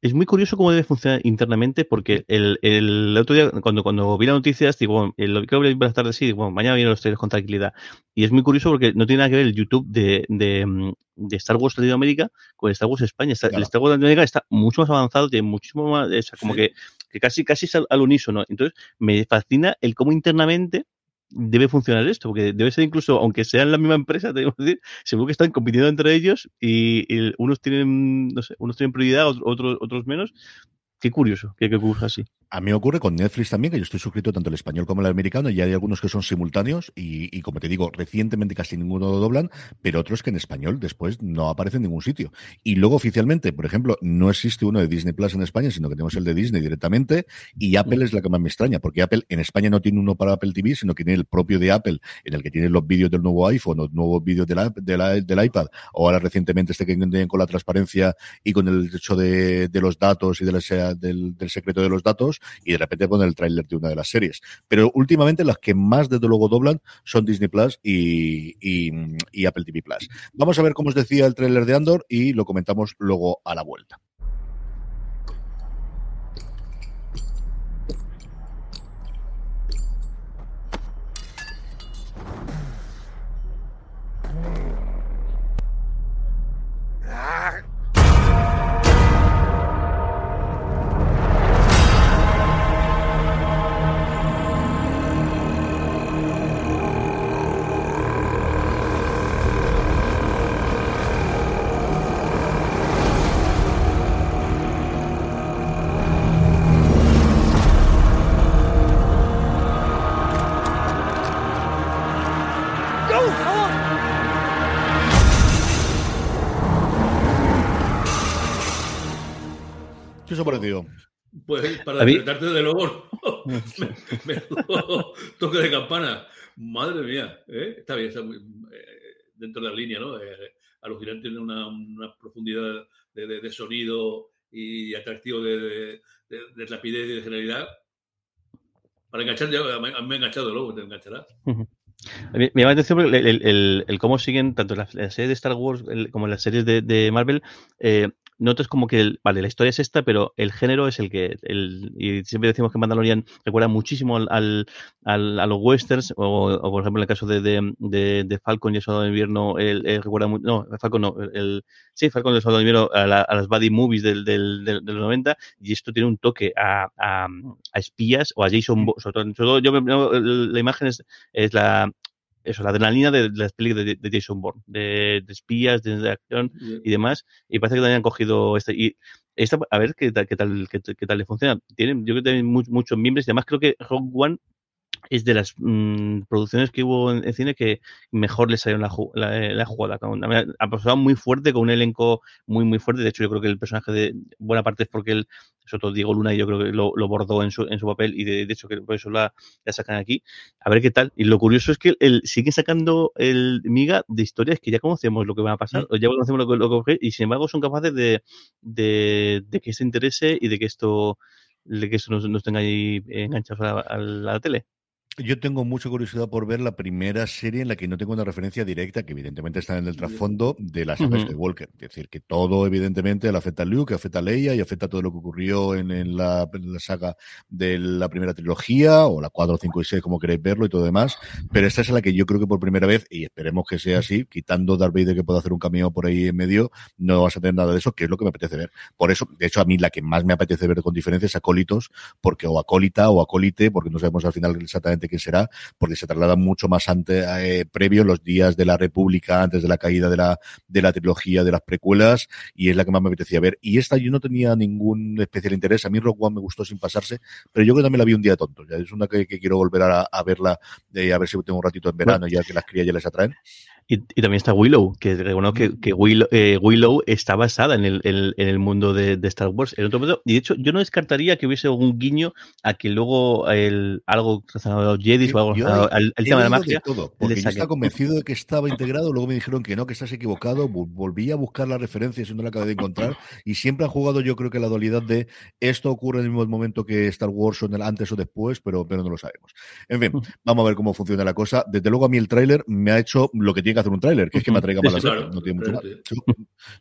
Es, muy curioso cómo debe funcionar internamente, porque el, el otro día, cuando, cuando vi las noticias, digo, lo que ver las tardes sí, bueno, mañana vienen los trailers con tranquilidad. Y es muy curioso porque no tiene nada que ver el YouTube de, de, mm, de Star Wars Latinoamérica con Star Wars España. El Star Wars Latinoamérica está mucho más avanzado, tiene muchísimo más, o sea, como que, que, casi, casi es al, al unísono. Entonces, me fascina el cómo internamente debe funcionar esto, porque debe ser incluso, aunque sean la misma empresa, tenemos que decir, seguro que están compitiendo entre ellos y, y unos tienen, no sé, unos tienen prioridad, otros, otros menos, Qué curioso que, que ocurra así. A mí ocurre con Netflix también, que yo estoy suscrito tanto al español como al americano, y hay algunos que son simultáneos, y, y, como te digo, recientemente casi ninguno lo doblan, pero otros que en español después no aparecen en ningún sitio. Y luego oficialmente, por ejemplo, no existe uno de Disney Plus en España, sino que tenemos el de Disney directamente, y Apple es la que más me extraña, porque Apple en España no tiene uno para Apple TV, sino que tiene el propio de Apple, en el que tiene los vídeos del nuevo iPhone, los nuevos vídeos de la, de la, del iPad, o ahora recientemente este que tienen con la transparencia y con el hecho de, de los datos y de del, secreto de los datos y de repente poner el tráiler de una de las series. Pero últimamente las que más desde luego doblan son Disney Plus y, y, y Apple TV Plus. Vamos a ver cómo os decía el tráiler de Andor y lo comentamos luego a la vuelta. ¿Qué os ha parecido? Pues para despertarte de luego, me, me, toque de campana. Madre mía, ¿eh? está bien, está muy, eh, dentro de la línea, ¿no? Eh, alucinante tiene una, una profundidad de, de, de, sonido y atractivo de, de, de, rapidez y de generalidad. Para enganchar, ya me, me he enganchado luego, te engancharás. Uh -huh. Me llama la atención el, el, el, el, cómo siguen tanto la, la serie de Star Wars como las series de, de Marvel. Eh, notas como que, el, vale, la historia es esta, pero el género es el que, el, y siempre decimos que Mandalorian recuerda muchísimo al, al, al a los westerns, o, o, por ejemplo en el caso de, de, de, de Falcon y el Soldado de Invierno, él, él recuerda mucho, no, Falcon no, el, sí, Falcon y el Soldado de Invierno a, la, a las buddy movies del, del, del, de los 90, y esto tiene un toque a, a, a espías o a Jason, sobre todo, sobre todo yo, la imagen es, es la, eso, la adrenalina de, de las películas de, de, Jason Bourne, de, de espías, de, acción yeah. y demás. Y parece que también han cogido este. Y esta, a ver qué tal, qué tal, qué, qué tal le funciona. Tienen, yo creo que tienen muchos, muchos miembros y además creo que Rogue One es de las mmm, producciones que hubo en, en, cine que mejor le salió la, la, la jugada. Ha pasado muy fuerte, con un elenco muy, muy fuerte. De hecho, yo creo que el personaje de buena parte es porque él, sobre todo Diego Luna, yo creo que lo, lo bordó en su, en su papel y de, de, hecho que por eso la, la, sacan aquí. A ver qué tal. Y lo curioso es que él sigue sacando el miga de historias que ya conocemos lo que va a pasar, mm. ya conocemos lo que, lo que y sin embargo son capaces de, de, de que se interese y de que esto de que esto nos, nos tenga ahí enganchados a, a, la, a la tele. Yo tengo mucha curiosidad por ver la primera serie en la que no tengo una referencia directa, que evidentemente está en el trasfondo de las aves uh -huh. de Walker. Es decir, que todo evidentemente le afecta a Luke, afecta a Leia y afecta a todo lo que ocurrió en, en, la, en, la, saga de la primera trilogía, o la 4, 5 y 6, como queréis verlo y todo demás. Pero esta es la que yo creo que por primera vez, y esperemos que sea así, quitando Darth Vader que pueda hacer un cameo por ahí en medio, no vas a tener nada de eso, que es lo que me apetece ver. Por eso, de hecho, a mí la que más me apetece ver con diferencia es Acólitos, porque o Acólita o Acólite, porque no sabemos al final exactamente quién será, porque se traslada mucho más antes, eh, previo, los días de la República, antes de la caída de la, de la trilogía de las precuelas, y es la que más me apetecía ver. Y esta yo no tenía ningún especial interés. A mí Rock One me gustó sin pasarse, pero yo creo que también la vi un día tonto. Ya es una que, que quiero volver a, a verla, eh, a ver si tengo un ratito en verano, bueno. ya que las crías ya les atraen. Y, también está Willow, que bueno, que, que Willow, eh, Willow, está basada en el, en el mundo de, Star Wars. En otro momento, y de hecho, yo no descartaría que hubiese algún guiño a que luego el, algo relacionado a los Jedi o algo al, tema de la magia. Todo, porque yo estaba convencido de que estaba integrado, luego me dijeron que no, que estás equivocado. Volví a buscar la referencia y no la acabé de encontrar. Y siempre han jugado, yo creo que la dualidad de esto ocurre en el mismo momento que Star Wars o en el antes o después, pero, pero no lo sabemos. En fin, vamos a ver cómo funciona la cosa. Desde luego, a mí el tráiler me ha hecho lo que tiene que hacer un tráiler, que es que me atraiga para la no tiene mucho más.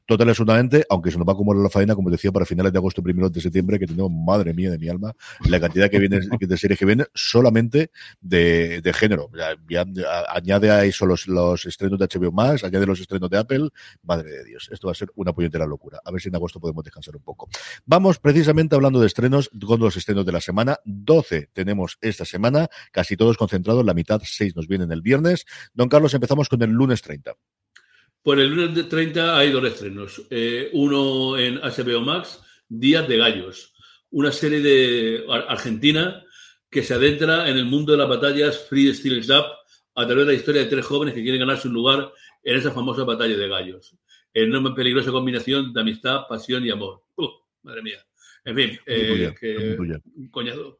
Total, absolutamente, aunque se nos va a acumular la faena, como decía, para finales de agosto, primeros de septiembre, que tenemos, madre mía de mi alma, la cantidad que viene de series que vienen solamente de, de género. Ya, añade a eso los, los estrenos de HBO más, añade los estrenos de Apple, madre de Dios, esto va a ser una puñetera locura. A ver si en agosto podemos descansar un poco. Vamos precisamente hablando de estrenos, con los estrenos de la semana. 12 tenemos esta semana, casi todos concentrados, la mitad, 6 nos vienen el viernes. Don Carlos, empezamos con el lunes 30. Pues el lunes 30 hay dos estrenos. Eh, uno en HBO Max, Días de Gallos, una serie de Argentina que se adentra en el mundo de las batallas Free Steel Up a través de la historia de tres jóvenes que quieren ganarse un lugar en esa famosa batalla de gallos. En una peligrosa combinación de amistad, pasión y amor. madre mía. En fin, eh, que, coñado.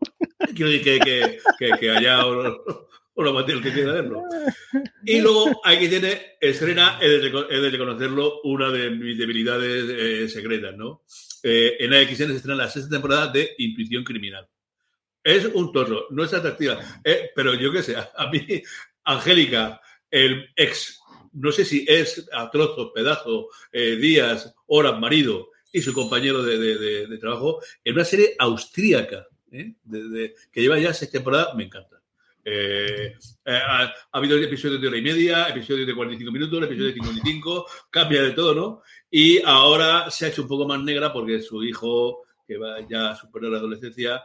Quiero decir que, que, que, haya o el que quiera verlo. Y luego hay que el Serena, es de, reconocerlo, una de mis debilidades eh, secretas, ¿no? Eh, en AXN se estrena la sexta temporada de Intuición Criminal. Es un torso, no es atractiva, eh, pero yo qué sé, a mí, Angélica, el ex, no sé si es a trozos, pedazos, días, horas, marido y su compañero de, trabajo, en una serie austríaca, que lleva ya seis temporadas, me encanta. Eh, eh, ha, habido episodios de hora y media, episodios de 45 minutos, episodios de 55, cambia de todo, ¿no? Y ahora se ha hecho un poco más negra porque su hijo, que va ya a superar la adolescencia,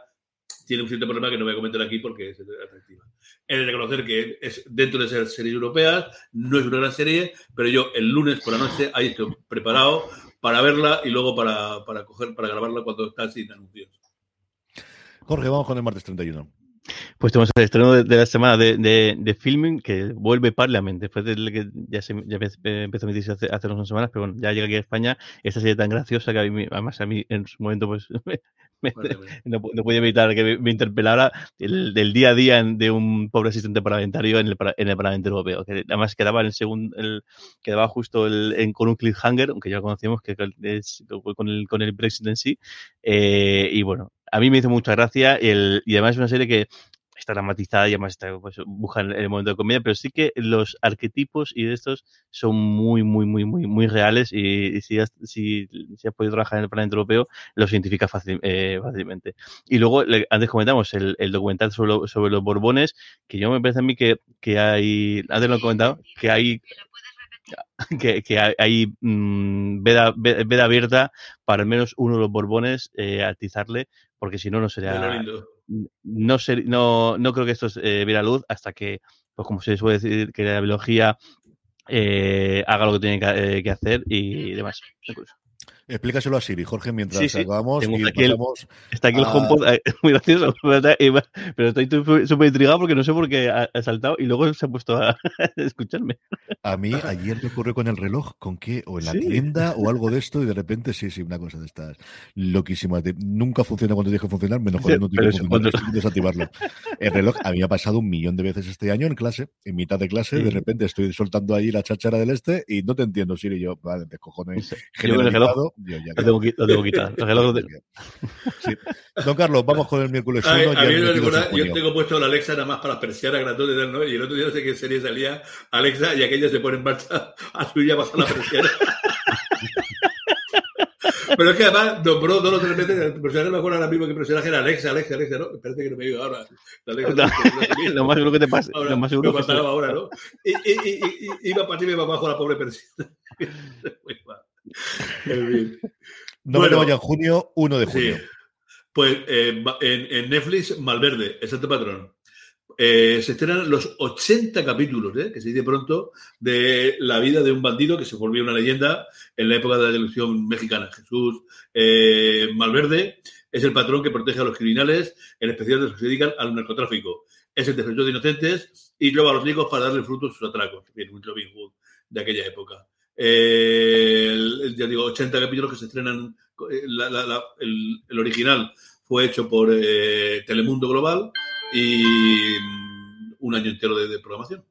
tiene un cierto problema que no voy a comentar aquí porque es atractiva. He de reconocer que es dentro de ser series europeas, no es una gran serie, pero yo el lunes por la noche ahí estoy preparado para verla y luego para, para coger, para grabarla cuando está sin anuncios. Jorge, vamos con el martes 31. Pues tenemos el estreno de, la semana de, de, filming que vuelve Parliament, después de que ya, se, ya empezó a emitirse hace, hace, unas semanas, pero bueno, ya llega aquí a España. Esta serie tan graciosa que a mí, además a mí en su momento pues no, no, podía evitar que me, interpelara el, del día a día de un pobre asistente parlamentario en el, en el Parlamento Europeo, que además quedaba en el segundo, el, quedaba justo el, en, con un cliffhanger, aunque ya lo conocíamos, que es con el, con el Brexit en sí. Eh, y bueno, a mí me hizo mucha gracia el, y además es una serie que está dramatizada y además está, pues, buscan el momento de comedia, pero sí que los arquetipos y de estos son muy, muy, muy, muy, muy reales y, si, has, si, has podido trabajar en el Parlamento Europeo, los identifica eh, fácilmente. Y luego, antes comentamos el, el documental sobre, sobre, los Borbones, que yo me parece a mí que, que hay, antes lo he comentado, que hay que, que hay mmm, veda, veda, abierta para al menos uno de los Borbones eh, atizarle, porque si no, no sería no, ser, no, no creo que esto eh, viera luz hasta que, pues como se suele decir, que la biología eh, haga lo que tiene que, eh, que hacer y demás. Explícaselo a Siri, Jorge, mientras acabamos y aquí Está aquí el HomePod, eh, muy gracioso, pero estoy súper intrigado porque no sé por qué ha, saltado y luego se ha puesto a escucharme. A mí ayer me ocurrió con el reloj, con qué, o en la tienda o algo de esto y de repente sí, sí, una cosa de estas loquísimas. nunca funciona cuando deje funcionar, menos cuando no tiene que funcionar, desactivarlo. El reloj a mí me ha pasado un millón de veces este año en clase, en mitad de clase, de repente estoy soltando ahí la cháchara del este y no te entiendo, Siri, yo, vale, te cojones. Generalizado, yo ya lo, tengo, lo tengo quitar. sí. Don Carlos, vamos con el miércoles 1. A, a mí me recuerda, yo tengo puesto la Alexa nada más para las persianas gratuitas, ¿no? Y el otro día no sé qué serie salía Alexa y aquella se pone en marcha a su ya pasar la persiana. Pero es que además nombró dos o tres veces, el personaje me acuerdo ahora mismo que el personaje era Alexa, Alexa, Alexa, ¿no? Espérate que no me diga ahora. Alexa, no, lo más seguro que te pase. Ahora, lo más seguro me pasaba ahora, ¿no? Y, y, y, y, iba para ti y me bajo la pobre No bueno, me en junio, 1 de junio. Pues eh, en, Netflix, Malverde, exacto patrón. Eh, se estrenan los 80 capítulos, eh, que se dice pronto, de la vida de un bandido que se volvió una leyenda en la época de la televisión mexicana. Jesús Malverde es el patrón que protege a los criminales, en especial de los que se dedican al narcotráfico. Es el defensor de inocentes y lleva a los ricos para darle frutos a sus atracos. Bien, un Robin Hood de aquella época. El, ya digo, 80 capítulos que se estrenan. el, original fue hecho por Telemundo Global y mm, un año entero de programación.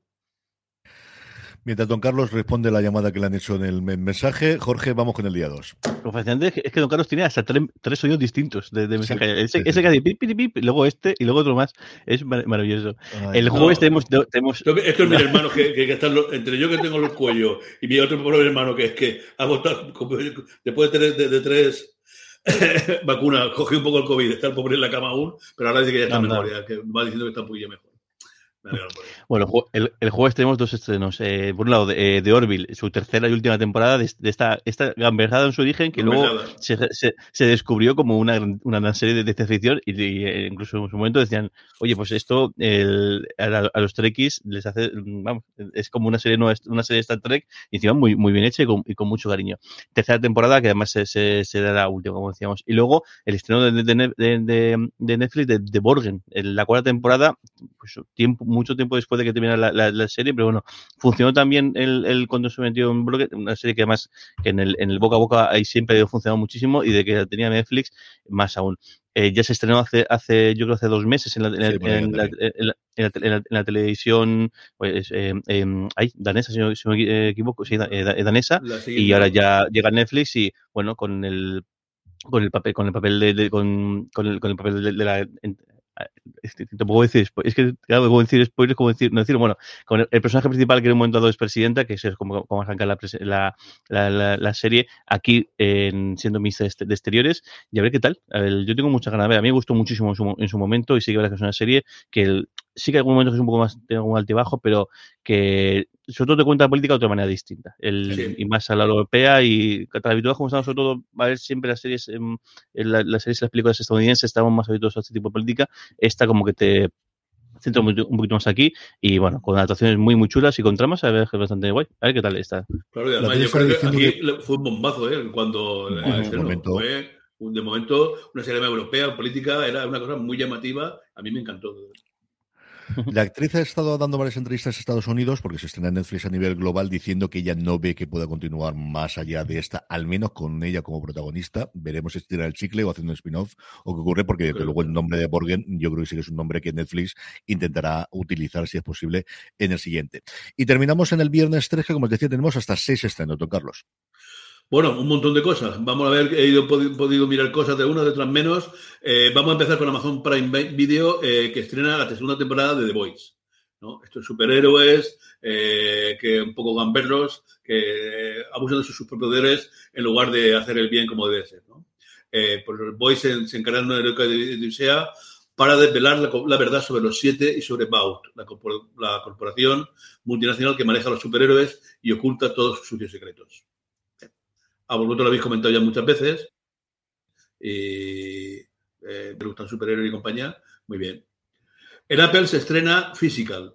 Mientras don Carlos responde la llamada que le han hecho en el mensaje, Jorge, vamos con el día 2. Lo fascinante es que don Carlos tiene hasta tres, tres sonidos distintos de, mensaje. ese, que hace pip, pip, pip, luego este y luego otro más. Es maravilloso. el jueves tenemos, tenemos... Esto es mi hermano que, que, está entre yo que tengo los cuellos y mi otro pobre hermano que es que ha votado después de tres, de, tres vacunas, cogió un poco el COVID, está el pobre en la cama aún, pero ahora dice que ya está mejor, ya, que va diciendo que está un poquillo mejor. Bueno, el, el, jueves tenemos dos estrenos. Eh, por un lado, de, eh, de, Orville, su tercera y última temporada de, esta, esta gamberjada en su origen, que luego se, se, descubrió como una, una gran serie de, de ficción y, eh, incluso en su momento decían, oye, pues esto el, a, los Trekkies les hace, vamos, es como una serie nueva, una serie de Star Trek y encima muy, muy bien hecha y con, y con mucho cariño. Tercera temporada que además se, se, se da la última, como decíamos. Y luego el estreno de, de, de Netflix de, Borgen, en la cuarta temporada, pues tiempo mucho tiempo después de que terminara la, serie, pero bueno, funcionó también el, el cuando se metió en blog, una serie que además que en el, en el boca a boca ahí siempre ha funcionado muchísimo y de que tenía Netflix, más aún. Eh, ya se estrenó hace, hace, yo creo, hace dos meses en la, la, televisión pues, eh, em, danesa, si no, me equivoco, sí, eh, danesa, y ahora ya llega Netflix y, bueno, con el con el papel con el papel de, con, con, el, con el papel de, la te puedo decir, es que, claro, decir spoilers, como decir, no decir, bueno, con el, personaje principal que en un momento dado es presidenta, que es como, como arranca la, la, la, serie, aquí en, siendo mixta de exteriores, y a ver qué tal. yo tengo muchas ganas de ver, a mí me gustó muchísimo en su, en su momento, y sí que es una serie que el, sí que en algún momento es un poco más, tiene algún altibajo, pero que sobre todo te cuenta la política de otra manera distinta. El, Y más a la europea y tan habituados como estamos sobre todo a ver siempre las series, en, las series y las películas estadounidenses, estamos más habituados a este tipo de política. Esta como que te centra un, poquito más aquí y bueno, con adaptaciones muy muy chulas y con tramas a ver que es bastante guay. A ver qué tal está. Claro, y además yo creo que aquí fue un bombazo, ¿eh? Cuando momento... fue de momento una serie europea, política, era una cosa muy llamativa. A mí me encantó. La actriz ha estado dando varias entrevistas a Estados Unidos porque se estrena en Netflix a nivel global diciendo que ella no ve que pueda continuar más allá de esta, al menos con ella como protagonista. Veremos si tira el chicle o haciendo un spin-off o qué ocurre porque luego el nombre de Borgen yo creo que sí que es un nombre que Netflix intentará utilizar si es posible en el siguiente. Y terminamos en el viernes 3 que como os decía tenemos hasta seis estrenos, don Carlos. Bueno, un montón de cosas. Vamos a ver, he ido, podido mirar cosas de una, de otras menos. Eh, vamos a empezar con Amazon Prime Video, eh, que estrena la segunda temporada de The Voice. ¿no? Estos superhéroes, eh, que un poco gamberros, que abusan de sus superpoderes en lugar de hacer el bien como debe ser. ¿no? pues The Voice se, se encargan de una heroica odisea para desvelar la, verdad sobre los siete y sobre Baut, la, la corporación multinacional que maneja los superhéroes y oculta todos sus sucios secretos a vosotros lo habéis comentado ya muchas veces. Y eh, me gustan superhéroes y compañía. Muy bien. En Apple se estrena Physical.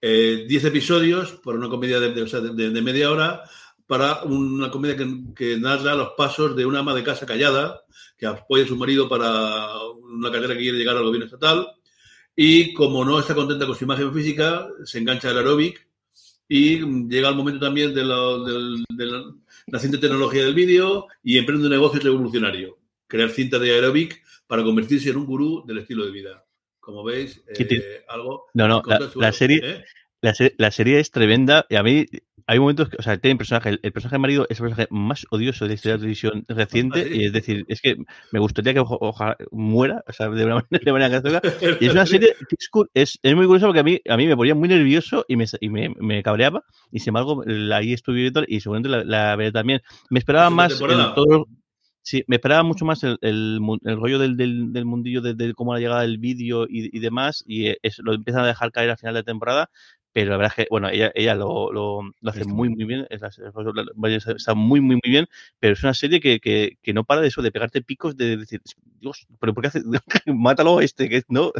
Eh, diez episodios por una comedia de, media hora para una comedia que, narra los pasos de una ama de casa callada que apoya a su marido para una carrera que quiere llegar al gobierno estatal y como no está contenta con su imagen física, se engancha al aeróbic y llega el momento también de, la, naciente tecnología del vídeo y emprende un negocio revolucionario, crear cinta de aeróbic para convertirse en un gurú del estilo de vida. Como veis, eh, algo... No, no, la, serie... ¿eh? La, serie es tremenda y a mí hay momentos que, o sea, tiene personaje, el, personaje de marido es el personaje más odioso de la historia de la televisión reciente y es decir, es que me gustaría que ojalá muera, o sea, de una manera, de Y es una serie es, es, muy curiosa porque a mí, a mí me ponía muy nervioso y me, y me, me cabreaba. Y sin embargo ahí estuve viendo y seguramente la, la veré también. Me esperaba más todo, Sí, me esperaba mucho más el, el, el rollo del, del, del, mundillo de, de cómo la llegada del vídeo y, y, demás, y es, lo empiezan a dejar caer al final de temporada, pero la verdad es que, bueno, ella, ella lo, lo, lo hace muy, muy bien, está muy, muy, muy bien, pero es una serie que, que, que, no para de eso, de pegarte picos, de decir, Dios, pero ¿por qué hace? Mátalo este, que no.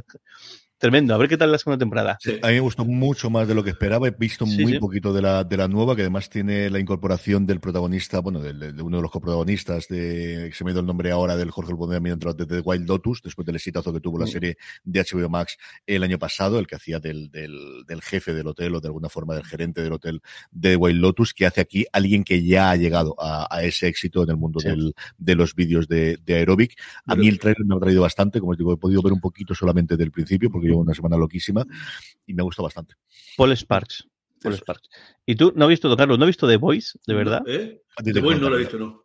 Tremendo, a ver qué tal la segunda temporada. A mí me gustó mucho más de lo que esperaba. He visto muy poquito de la, de la nueva, que además tiene la incorporación del protagonista, bueno, de, uno de los coprotagonistas, de, se me ha ido el nombre ahora, del Jorge El mientras de The Wild Lotus, después del exitazo que tuvo la mm. serie de HBO Max el año pasado, el que hacía del, del, del, jefe del hotel o de alguna forma del gerente del hotel de The Wild Lotus, que hace aquí alguien que ya ha llegado a, a ese éxito en el mundo del, de los vídeos de, de Aerobic. A mí el trailer me ha traído bastante, como os digo, he podido ver un poquito solamente del principio, porque una semana loquísima y me gustó bastante. Paul Sparks. Paul Sparks. ¿Y tú no has visto, Carlos, no has visto The Voice, de verdad? ¿Eh? The Voice no lo he visto, no.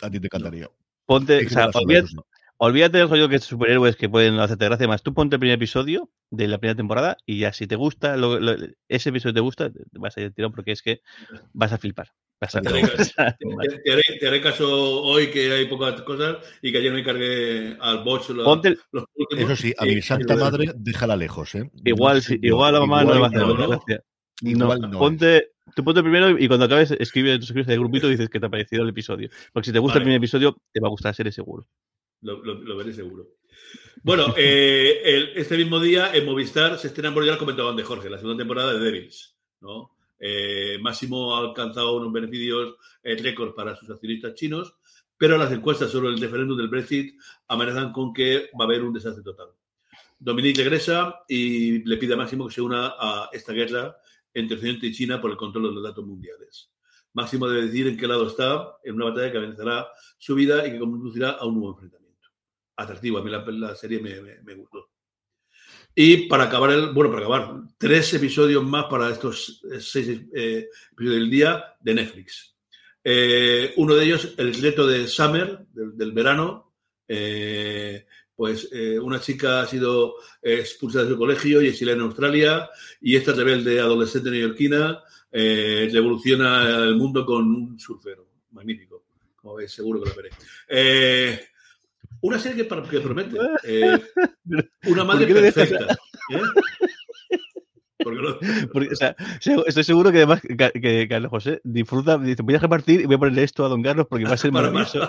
A ti te encantaría. Ponte, o sea, olvídate, olvídate del rollo que superhéroes que pueden hacerte gracia más. Tú ponte el primer episodio de la primera temporada y ya si te gusta, ese episodio te gusta, vas a ir tirón porque es que vas a flipar. Te haré, caso hoy que hay pocas cosas y que ayer me cargué al bot los, Eso sí, a mi santa madre, déjala lejos, ¿eh? Igual, sí, igual la mamá no le va a hacer gracia. Igual no, ponte, tú ponte primero y cuando acabes escribe, escribes el grupito y dices que te ha parecido el episodio. Porque si te gusta el primer episodio, te va a gustar, seré seguro. Lo, veré seguro. Bueno, eh, este mismo día en Movistar se estrena por ya lo comentaban de Jorge, la segunda temporada de Devils, ¿no? Eh, Máximo ha alcanzado unos beneficios eh, récord para sus accionistas chinos, pero las encuestas sobre el referéndum del Brexit amenazan con que va a haber un desastre total. Dominique regresa y le pide a Máximo que se una a esta guerra entre Occidente y China por el control de los datos mundiales. Máximo debe decir en qué lado está en una batalla que avanzará su vida y que conducirá a un nuevo enfrentamiento. Atractivo, a mí la, serie me gustó. Y para acabar, el, bueno, para acabar, tres episodios más para estos eh, seis eh, episodios del día de Netflix. Eh, uno de ellos, el reto de Summer, del, verano. pues una chica ha sido expulsada de su colegio y exiliada en Australia. Y esta rebelde adolescente neoyorquina revoluciona el mundo con un surfero. Magnífico. Como veis, seguro que lo veré. Una serie que, que promete. Eh, una madre perfecta. ¿eh? Porque, o sea, estoy seguro que además que, Carlos José disfruta, dice, voy a repartir y voy a ponerle esto a don Carlos porque va a ser maravilloso.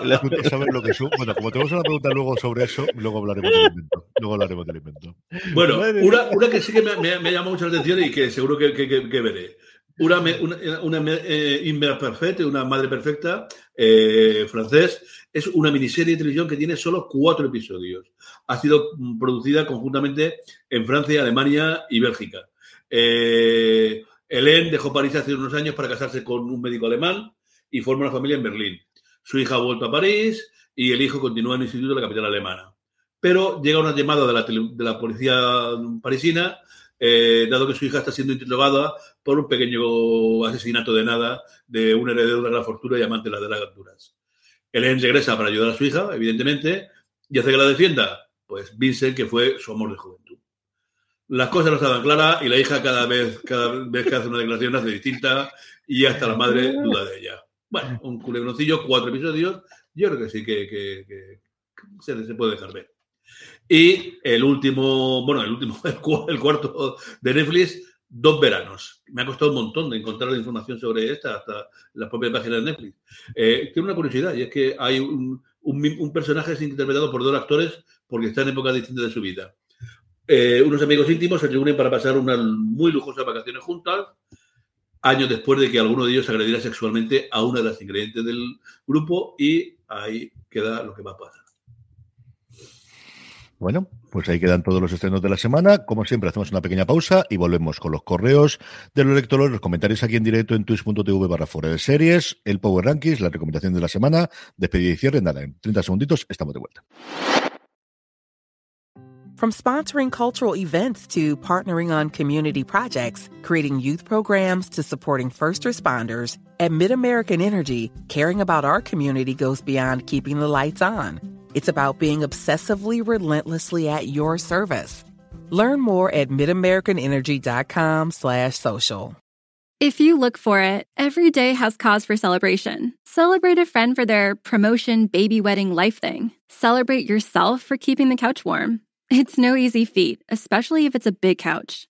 ¿Sabes lo que es? Bueno, como tenemos una pregunta luego sobre eso, luego hablaremos del invento. Luego hablaremos del invento. Bueno, una, una que sí que me, me, me, llama mucho la atención y que seguro que, que, que veré. Una, una, una eh, perfecta, una madre perfecta, eh, francés, es una miniserie de televisión que tiene solo cuatro episodios. Ha sido producida conjuntamente en Francia, Alemania y Bélgica. Eh, Hélène dejó París hace unos años para casarse con un médico alemán y forma una familia en Berlín. Su hija ha vuelto a París y el hijo continúa en el instituto de la capital alemana. Pero llega una llamada de la, de la policía parisina eh, dado que su hija está siendo interrogada por un pequeño asesinato de nada de un heredero de la fortuna y amante de las alturas. Helen regresa para ayudar a su hija, evidentemente, y hace que la defienda. Pues Vincent, que fue su amor de juventud. Las cosas no estaban claras y la hija cada vez, cada vez que hace una declaración hace distinta y hasta la madre duda de ella. Bueno, un culebroncillo, cuatro episodios. Yo creo que sí que, se puede dejar ver. Y el último, bueno, el último, el cuarto de Netflix, Dos Veranos. Me ha costado un montón de encontrar la información sobre esta, hasta las propias páginas de Netflix. Eh, tiene una curiosidad, y es que hay un, un, personaje interpretado por dos actores porque está en épocas distintas de su vida. Eh, unos amigos íntimos se reúnen para pasar unas muy lujosas vacaciones juntas, años después de que alguno de ellos agrediera sexualmente a una de las ingredientes del grupo, y ahí queda lo que va a pasar. Bueno, pues ahí quedan todos los estrenos de la semana. Como siempre, hacemos una pequeña pausa y volvemos con los correos de los lectores, los comentarios aquí en directo en twitch.tv barra fuera de series, el Power Rankings, la recomendación de la semana, despedida y cierre. Nada, en 30 segunditos estamos de vuelta. From sponsoring cultural events to partnering on community projects, creating youth programs to supporting first responders, at MidAmerican Energy, caring about our community goes beyond keeping the lights on. It's about being obsessively relentlessly at your service. Learn more at midamericanenergy.com slash social. If you look for it, every day has cause for celebration. Celebrate a friend for their promotion, baby wedding, life thing. Celebrate yourself for keeping the couch warm. It's no easy feat, especially if it's a big couch.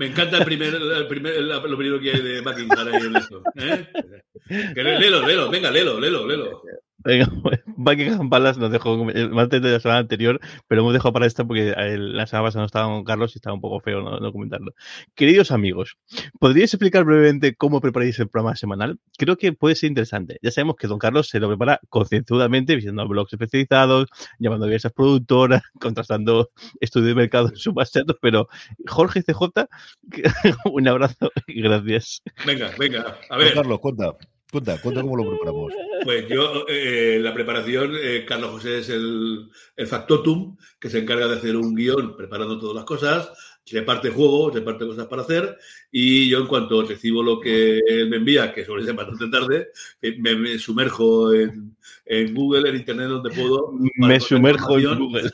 Me encanta el primer, el primer, lo primero que hay de Buckingham ahí en esto. ¿eh? Que lelo, lelo, venga, lelo, lelo, lelo. Venga, Buckingham Palace nos dejó más de la semana anterior, pero hemos dejado para esta porque la semana pasada no estaba con Carlos y estaba un poco feo no, comentarlo. Queridos amigos, ¿podríais explicar brevemente cómo preparáis el programa semanal? Creo que puede ser interesante. Ya sabemos que don Carlos se lo prepara concienzudamente, visitando blogs especializados, llamando a diversas productoras, contrastando estudios de mercado en su base pero Jorge CJ, un abrazo y gracias. Venga, venga, a ver. Carlos, cuenta. Cuenta, cuenta cómo lo preparamos. Pues yo, eh, la preparación, eh, Carlos José es el, el, factotum que se encarga de hacer un guion preparando todas las cosas, reparte juegos, reparte cosas para hacer, y yo en cuanto recibo lo que él me envía, que suele ser bastante tarde, me, sumerjo en, en, Google, en Internet, donde puedo. Me sumerjo en Google.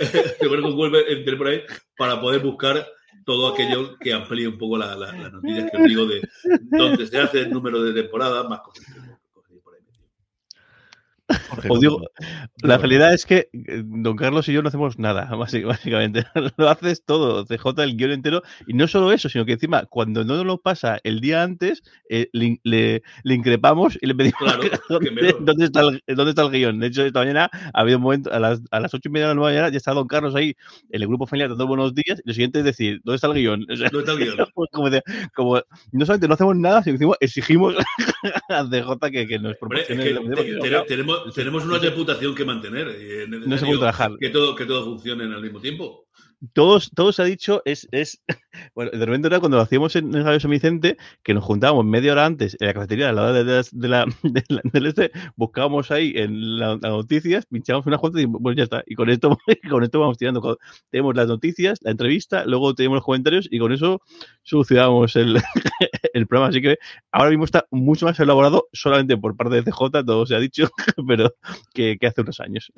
me sumerjo en Google, por ahí, para poder buscar todo aquello que amplíe un poco las la, noticias que os digo de dónde se hace el número de temporadas, más cosas. Os digo, la realidad es que eh, don Carlos y yo no hacemos nada, básicamente. Lo haces todo, CJ el guion entero. Y no solo eso, sino que encima, cuando no nos lo pasa el día antes, eh, le, le, increpamos y le pedimos dónde, está el, dónde está el guion. De hecho, esta mañana ha habido un momento, a las, a las ocho y media de la mañana, ya está don Carlos ahí en el grupo familiar dando buenos días. Y lo siguiente es decir, ¿dónde está el guion? ¿Dónde está el guion? como, como, no solamente no hacemos nada, sino que exigimos a CJ que, que nos proporcione. tenemos tenemos, una reputación que mantener. Eh, no se puede trabajar. Que todo, que todo funcione al mismo tiempo todos, todos ha dicho, es, es bueno, de repente era cuando lo hacíamos en el Radio San Vicente, que nos juntábamos media hora antes en la cafetería al lado de, de, la, del este, buscábamos ahí en las noticias, pinchábamos una cuenta y pues ya está. Y con esto, con esto vamos tirando. Tenemos las noticias, la entrevista, luego tenemos los comentarios y con eso solucionamos el, el programa. Así que ahora mismo está mucho más elaborado, solamente por parte de CJ, todo se ha dicho, pero que, que hace unos años.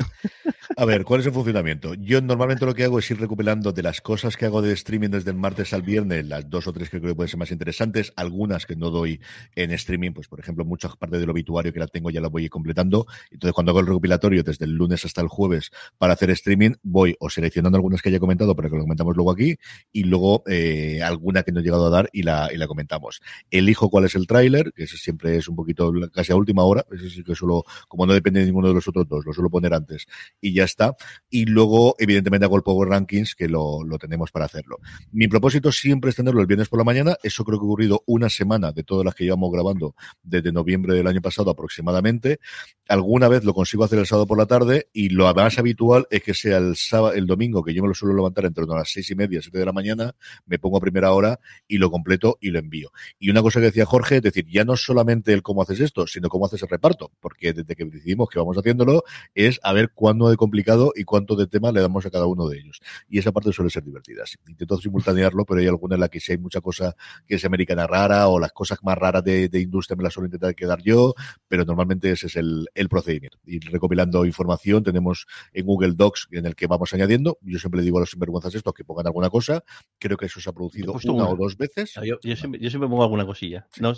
A ver, ¿cuál es el funcionamiento? Yo normalmente lo que hago es ir recuperando de las cosas que hago de streaming desde el martes al viernes, las dos o tres que creo que pueden ser más interesantes, algunas que no doy en streaming, pues por ejemplo, muchas partes del obituario que la tengo ya la voy completando. Entonces, cuando hago el recopilatorio desde el lunes hasta el jueves para hacer streaming, voy o seleccionando algunas que haya comentado para que lo comentamos luego aquí y luego eh, alguna que no he llegado a dar y la, y la comentamos. Elijo cuál es el tráiler, que ese siempre es un poquito casi a última hora, ese sí que solo, como no depende de ninguno de los otros dos, lo suelo poner antes y ya está. Y luego, evidentemente, hago el Power Rankings, que lo, lo tenemos para hacerlo. Mi propósito siempre es tenerlo el viernes por la mañana. Eso creo que ha ocurrido una semana de todas las que llevamos grabando desde noviembre del año pasado aproximadamente. Alguna vez lo consigo hacer el sábado por la tarde y lo más habitual es que sea el sábado, el domingo, que yo me lo suelo levantar entre las seis y media, siete de la mañana, me pongo a primera hora y lo completo y lo envío. Y una cosa que decía Jorge, es decir, ya no solamente el cómo haces esto, sino cómo haces el reparto, porque desde que decidimos que vamos haciéndolo es a ver cuándo de complicado y cuánto de tema le damos a cada uno de ellos. Y esa parte suele ser divertida. Intento simultanearlo, pero hay alguna en la que si hay mucha cosa que es americana rara o las cosas más raras de, industria me las suelo intentar quedar yo, pero normalmente ese es el, el procedimiento. Y recopilando información, tenemos en Google Docs en el que vamos añadiendo. Yo siempre le digo a los sinvergüenzas estos que pongan alguna cosa. Creo que eso se ha producido una, o dos veces. Yo, siempre, yo, siempre, pongo alguna cosilla. ¿no?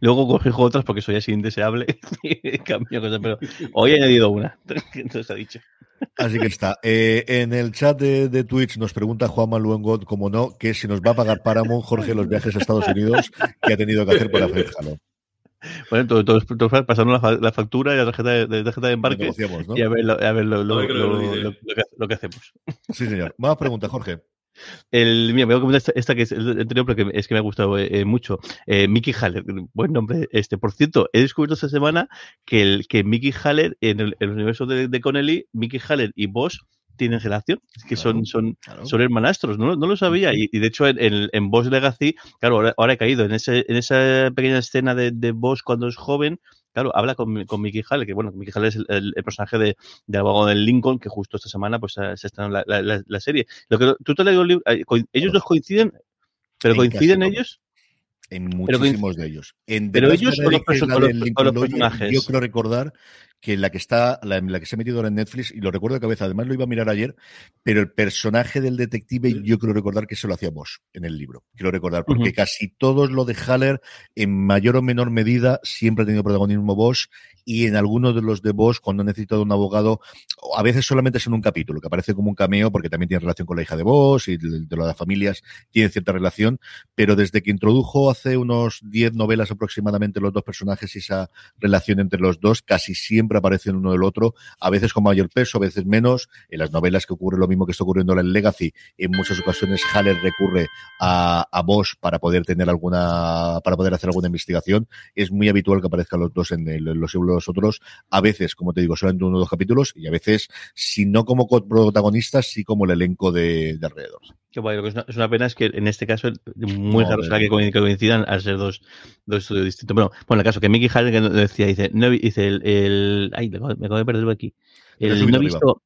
luego corrijo otras porque soy así indeseable cambio cosas, pero hoy he añadido una. Entonces ha dicho. Así que está. Eh, en el chat de, Twitch nos pregunta Juan Manuel como no, que si nos va a pagar Paramount Jorge los viajes a Estados Unidos que ha tenido que hacer para hacer Bueno, todos todo, pasando la, factura y la tarjeta de, tarjeta de embarque y a ver, a ver lo, lo, que, hacemos. Sí, señor. Más preguntas, Jorge. El, mira, voy a comentar esta, que es el anterior porque es que me ha gustado eh, eh, mucho. Eh, Mickey Haller, buen nombre. Este, por cierto, he descubierto esta semana que, el, que Mickey Haller, en el, universo de, de, Connelly, Mickey Haller y Boss tienen relación, es que son, son, son hermanastros, no, no lo sabía. Y, de hecho, en, en, Boss Legacy, claro, ahora, he caído en, ese, en esa pequeña escena de, de Boss cuando es joven, claro, habla con, con Mickey Hall, que bueno, Mickey Hall es el, personaje de, de abogado del Lincoln, que justo esta semana pues se estrenó la, la, la, serie. Lo que tú te lees el libro, ellos dos coinciden, pero coinciden ellos. En muchísimos de ellos. pero ellos o los, personajes. Yo creo recordar que la que está, la, la que se ha metido ahora en Netflix, y lo recuerdo de cabeza, además lo iba a mirar ayer, pero el personaje del detective, yo quiero recordar que se lo hacía Bosch en el libro. Quiero recordar, porque casi todos lo de Haller, en mayor o menor medida, siempre ha tenido protagonismo Bosch, y en algunos de los de Bosch, cuando ha necesitado un abogado, a veces solamente es en un capítulo, que aparece como un cameo, porque también tiene relación con la hija de Bosch y de, de las familias tiene cierta relación, pero desde que introdujo hace unos 10 novelas aproximadamente los dos personajes y esa relación entre los dos, casi siempre aparecen uno del otro, a veces con mayor peso, a veces menos. En las novelas que ocurre lo mismo que está ocurriendo en Legacy, en muchas ocasiones Haller recurre a, a Bosch para poder tener alguna, para poder hacer alguna investigación. Es muy habitual que aparezcan los dos en, el, los los otros, a veces, como te digo, solamente uno o dos capítulos, y a veces, si no como protagonistas, sí como el elenco de, de alrededor. Que bueno, que es una, es una, pena es que en este caso muy raro será que coincidan al ser dos, dos estudios distintos. Bueno, bueno, el caso que Mickey Haller que decía, dice, no, dice el, el ay, me acabo de perderlo aquí. El, no he visto,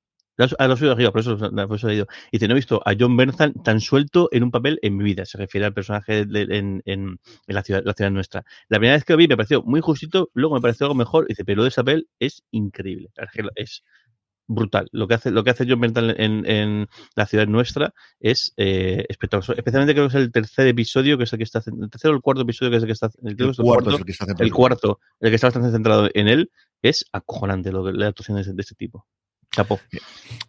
a los subido arriba, por eso, por eso he ido. Dice, no he visto a John Bernthal tan suelto en un papel en mi vida. Se refiere al personaje de, en, en, en, la, ciudad, la ciudad nuestra. La primera vez que lo vi me pareció muy justito, luego me pareció algo mejor. Dice, pero de ese papel es increíble. Es brutal. Lo que hace, lo que hace John Bernthal en, en la ciudad nuestra es eh, espectacular. Especialmente creo que es el tercer episodio, que es el que está, el tercer o el cuarto episodio, que es el que está, el, el, cuarto, cuarto, el, que está el cuarto, el que está bastante centrado en él, es acojonante lo que, la actuación de, de este tipo. Chapo.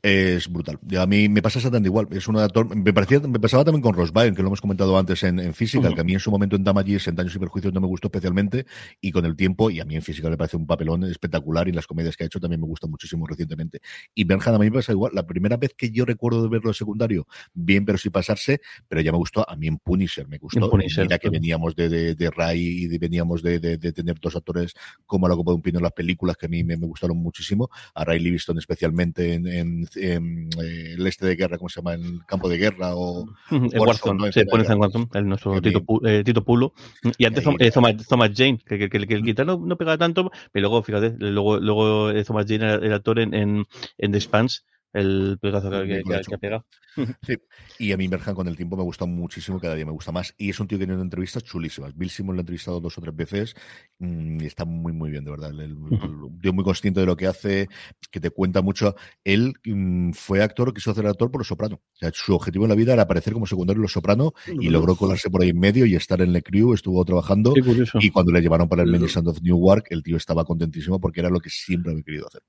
Es brutal. A mí me pasa exactamente igual. Es un actor. Me parecía, me pasaba también con Ross Byrne, que lo hemos comentado antes en, en física, uh -huh. que a mí en su momento en Damages, en Daños y Perjuicios, no me gustó especialmente. Y con el tiempo, y a mí en física me parece un papelón espectacular. Y las comedias que ha hecho también me gustan muchísimo recientemente. Y Bernhard a mí me pasa igual. La primera vez que yo recuerdo de verlo en secundario, bien, pero sin pasarse, pero ya me gustó. A mí en Punisher me gustó. Punisher, Mira que veníamos de, de, de Ray y de, veníamos de, de, de, tener dos actores como a la Copa de un Pino en las películas que a mí me, me gustaron muchísimo. A Ray Livingston especialmente en, en en, en eh, el este de guerra, ¿cómo se llama? En el campo de guerra o... El Warzone, ¿no? se pone en Warzone, el nuestro Tito, eh, Tito, Pulo. Y antes eh, Thomas, Thomas, Jane, que, que, que, que el guitar no, no, pegaba tanto, pero luego, fíjate, luego, luego eh, Thomas Jane era el actor en, en, en The Spans, el pegazo que, que, que, que, ha pegado. Sí, y a mí Berhan con el tiempo me gusta muchísimo, cada día me gusta más. Y es un tío que tiene entrevistas chulísimas. Bill Simmons lo ha entrevistado dos o tres veces mmm, y está muy, muy bien, de verdad. El, el, el, tío muy consciente de lo que hace, que te cuenta mucho. Él mmm, fue actor, quiso hacer actor por Los Soprano. O sea, su objetivo en la vida era aparecer como secundario en Los Soprano y logró colarse por ahí en medio y estar en el crew, estuvo trabajando. Y cuando le llevaron para el Many Sound of Newark, el tío estaba contentísimo porque era lo que siempre había querido hacer.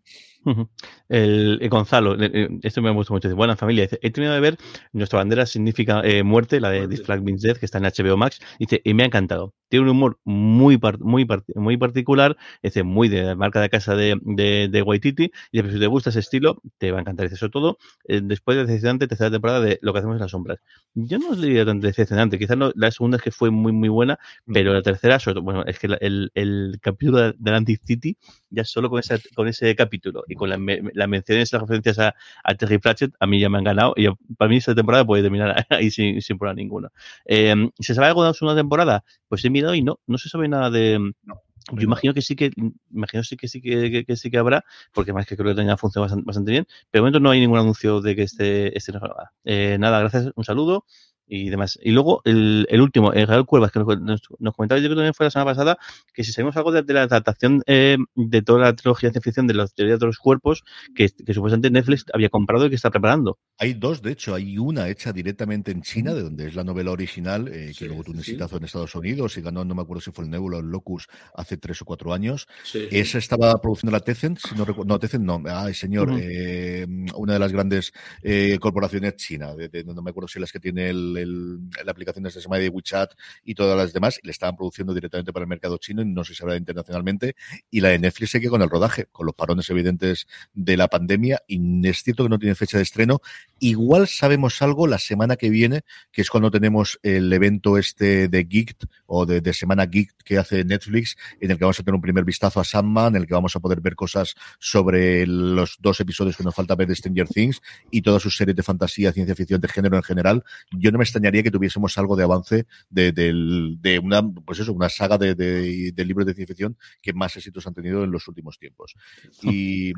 El, el Gonzalo, esto me gusta mucho. Dice, buena familia. Dice, he terminado de ver Nuestra bandera significa eh, muerte, la de This Flag Means Death, que está en HBO Max. Dice, y me ha encantado. Tiene un humor muy, muy, muy particular, dice, muy de la marca de casa de, de, de Waititi. Y dice, si te gusta ese estilo, te va a encantar. Dice, sobre todo, eh, después de decepcionante tercera temporada de Lo que hacemos en las sombras. Yo no os diría tan decepcionante. Quizás no, la segunda es que fue muy, muy buena, pero la tercera, sobre todo, bueno, es que la, el, el capítulo de, de Atlantic City, ya solo con, esa, con ese capítulo y con la, la menciones, las referencias a, a Terry Pratchett, a mí ya me han ganado. Y yo, para mí esta temporada puede terminar ahí sin, sin problema ninguna. Eh, ¿Se sabe algo de la segunda temporada? Pues he mirado y no, no se sabe nada de... No. Yo imagino que sí que, imagino sí que sí que, que, que, sí que habrá, porque más que creo que tenga funcionado bastante, bastante bien, pero de momento no hay ningún anuncio de que esté, esté nada. Eh, nada, gracias, un saludo y demás. Y luego el, el último, el Real Cuevas, que nos, nos comentaba, yo creo que también fue la semana pasada, que si sabemos algo de, de la adaptación eh, de toda la trilogía de ficción de la teoría de los cuerpos, que, que, supuestamente Netflix había comprado y que está preparando. Hay dos, de hecho, hay una hecha directamente en China, de donde es la novela original, eh, que sí, luego tuvo un exitazo sí. en Estados Unidos y ganó, no me acuerdo si fue el Nebula o el Locus hace tres o cuatro años. Sí, Esa estaba produciendo la Tencent, si no recuerdo, no, Tencent no, ay señor, uh -huh. eh, una de las grandes eh, corporaciones chinas, de, de, no me acuerdo si las que tiene el, el, la aplicación de llama de WeChat y todas las demás, le estaban produciendo directamente para el mercado chino y no sé si habrá internacionalmente. Y la de Netflix sigue con el rodaje, con los parones evidentes de la pandemia, y es cierto que no tiene fecha de estreno. Igual sabemos algo la semana que viene, que es cuando tenemos el evento este de Geek o de, de Semana Geek que hace Netflix, en el que vamos a tener un primer vistazo a Sandman, en el que vamos a poder ver cosas sobre los dos episodios que nos falta ver de Stranger Things y todas sus series de fantasía, ciencia ficción, de género en general. Yo no me extrañaría que tuviésemos algo de avance de, de, de una, pues eso, una saga de, libros de ciencia ficción que más éxitos han tenido en los últimos tiempos. Y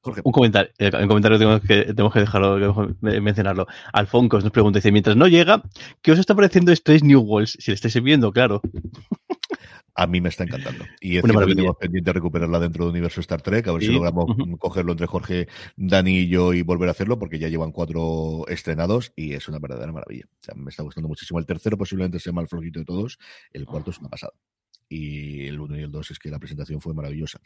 Jorge. Un comentario, un eh, comentario tenemos que, tenemos que dejarlo, que mencionarlo. Alfoncos nos pregunta, dice, mientras no llega, ¿qué os está pareciendo Strange New Worlds? Si le estáis viendo, claro. A mí me está encantando. Y es que tenemos pendiente recuperarla dentro del universo Star Trek, a ver si logramos cogerlo entre Jorge, Dani y yo y volver a hacerlo, porque ya llevan cuatro estrenados y es una verdadera maravilla. O sea, me está gustando muchísimo. El tercero posiblemente sea más flojito de todos, el cuarto es una pasada. Y el uno y el dos es que la presentación fue maravillosa.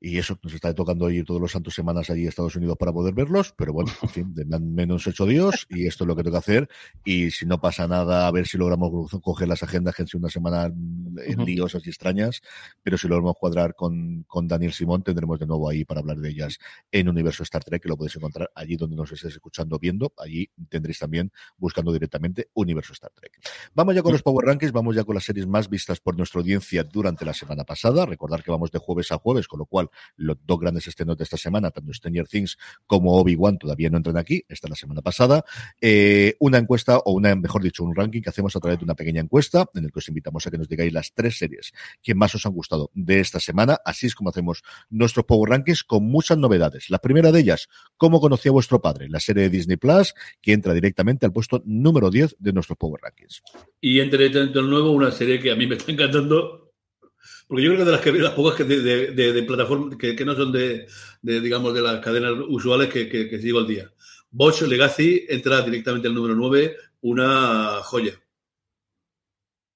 Y eso, nos está tocando ir todos los santos semanas allí a Estados Unidos para poder verlos, pero bueno, en fin, de menos hecho Dios, y esto es lo que tengo que hacer. Y si no pasa nada, a ver si logramos coger las agendas, que han sido una semana en liosas y extrañas, pero si logramos cuadrar con, con Daniel Simón, tendremos de nuevo ahí para hablar de ellas en Universo Star Trek, que lo podéis encontrar allí donde nos estés escuchando, viendo. Allí tendréis también buscando directamente Universo Star Trek. Vamos ya con los Power Rankings, vamos ya con las series más vistas por nuestra audiencia durante la semana pasada. Recordar que vamos de jueves a jueves, con lo cual los dos grandes estrenos de esta semana, tanto Stranger Things como Obi-Wan, todavía no entran aquí, esta es la semana pasada. Eh, una encuesta, o una, mejor dicho, un ranking que hacemos a través de una pequeña encuesta, en el que os invitamos a que nos digáis las tres series que más os han gustado de esta semana. Así es como hacemos nuestros Power Rankings con muchas novedades. La primera de ellas, ¿cómo conocía vuestro padre? La serie de Disney Plus, que entra directamente al puesto número 10 de nuestros Power Rankings. Y entre tanto nuevo, una serie que a mí me está encantando, porque yo creo que de las, que, las pocas que de, de, plataformas que, no son de, digamos, de las cadenas usuales que, que, sigo al día. Bosch Legacy entra directamente al número 9, una joya.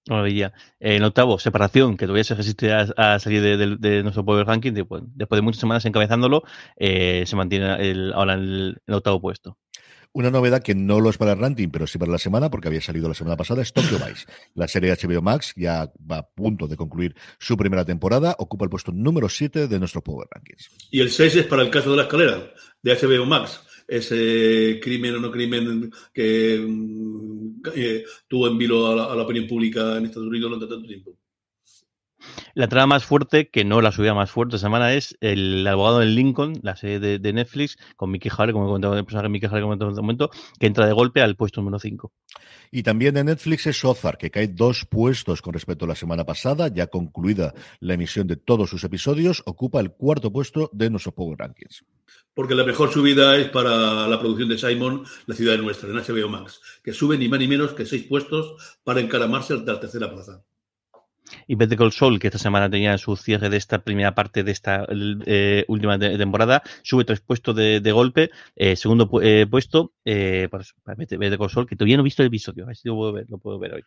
Maravilla. En octavo, separación, que todavía se resiste a, salir de, nuestro Power Ranking. Después, de muchas semanas encabezándolo, eh, se mantiene ahora en el octavo puesto. Una novedad que no lo es para el ranking, pero sí para la semana, porque había salido la semana pasada, es Tokyo Vice. La serie HBO Max ya va a punto de concluir su primera temporada, ocupa el puesto número 7 de nuestro Power Rankings. Y el 6 es para el caso de la escalera, de HBO Max. Ese crimen o no crimen que mm, eh, tuvo en vilo a la opinión pública en Estados Unidos durante tanto tiempo. La trama más fuerte, que no la subida más fuerte esta semana, es El abogado del Lincoln, la serie de, Netflix, con Mickey Harry, como he comentado, el personaje Mickey como en este momento, que entra de golpe al puesto número 5. Y también de Netflix es Ozark, que cae dos puestos con respecto a la semana pasada, ya concluida la emisión de todos sus episodios, ocupa el cuarto puesto de nuestros Power Rankings. Porque la mejor subida es para la producción de Simon, La ciudad nuestra, en HBO Max, que sube ni más ni menos que seis puestos para encaramarse a la tercera plaza. Y Better Call Saul, que esta semana tenía su cierre de esta primera parte de esta eh, última temporada, sube tres puestos de, de golpe. Eh, segundo eh, puesto, eh, para Better Call que todavía no he visto el episodio, a lo puedo ver, lo puedo ver hoy.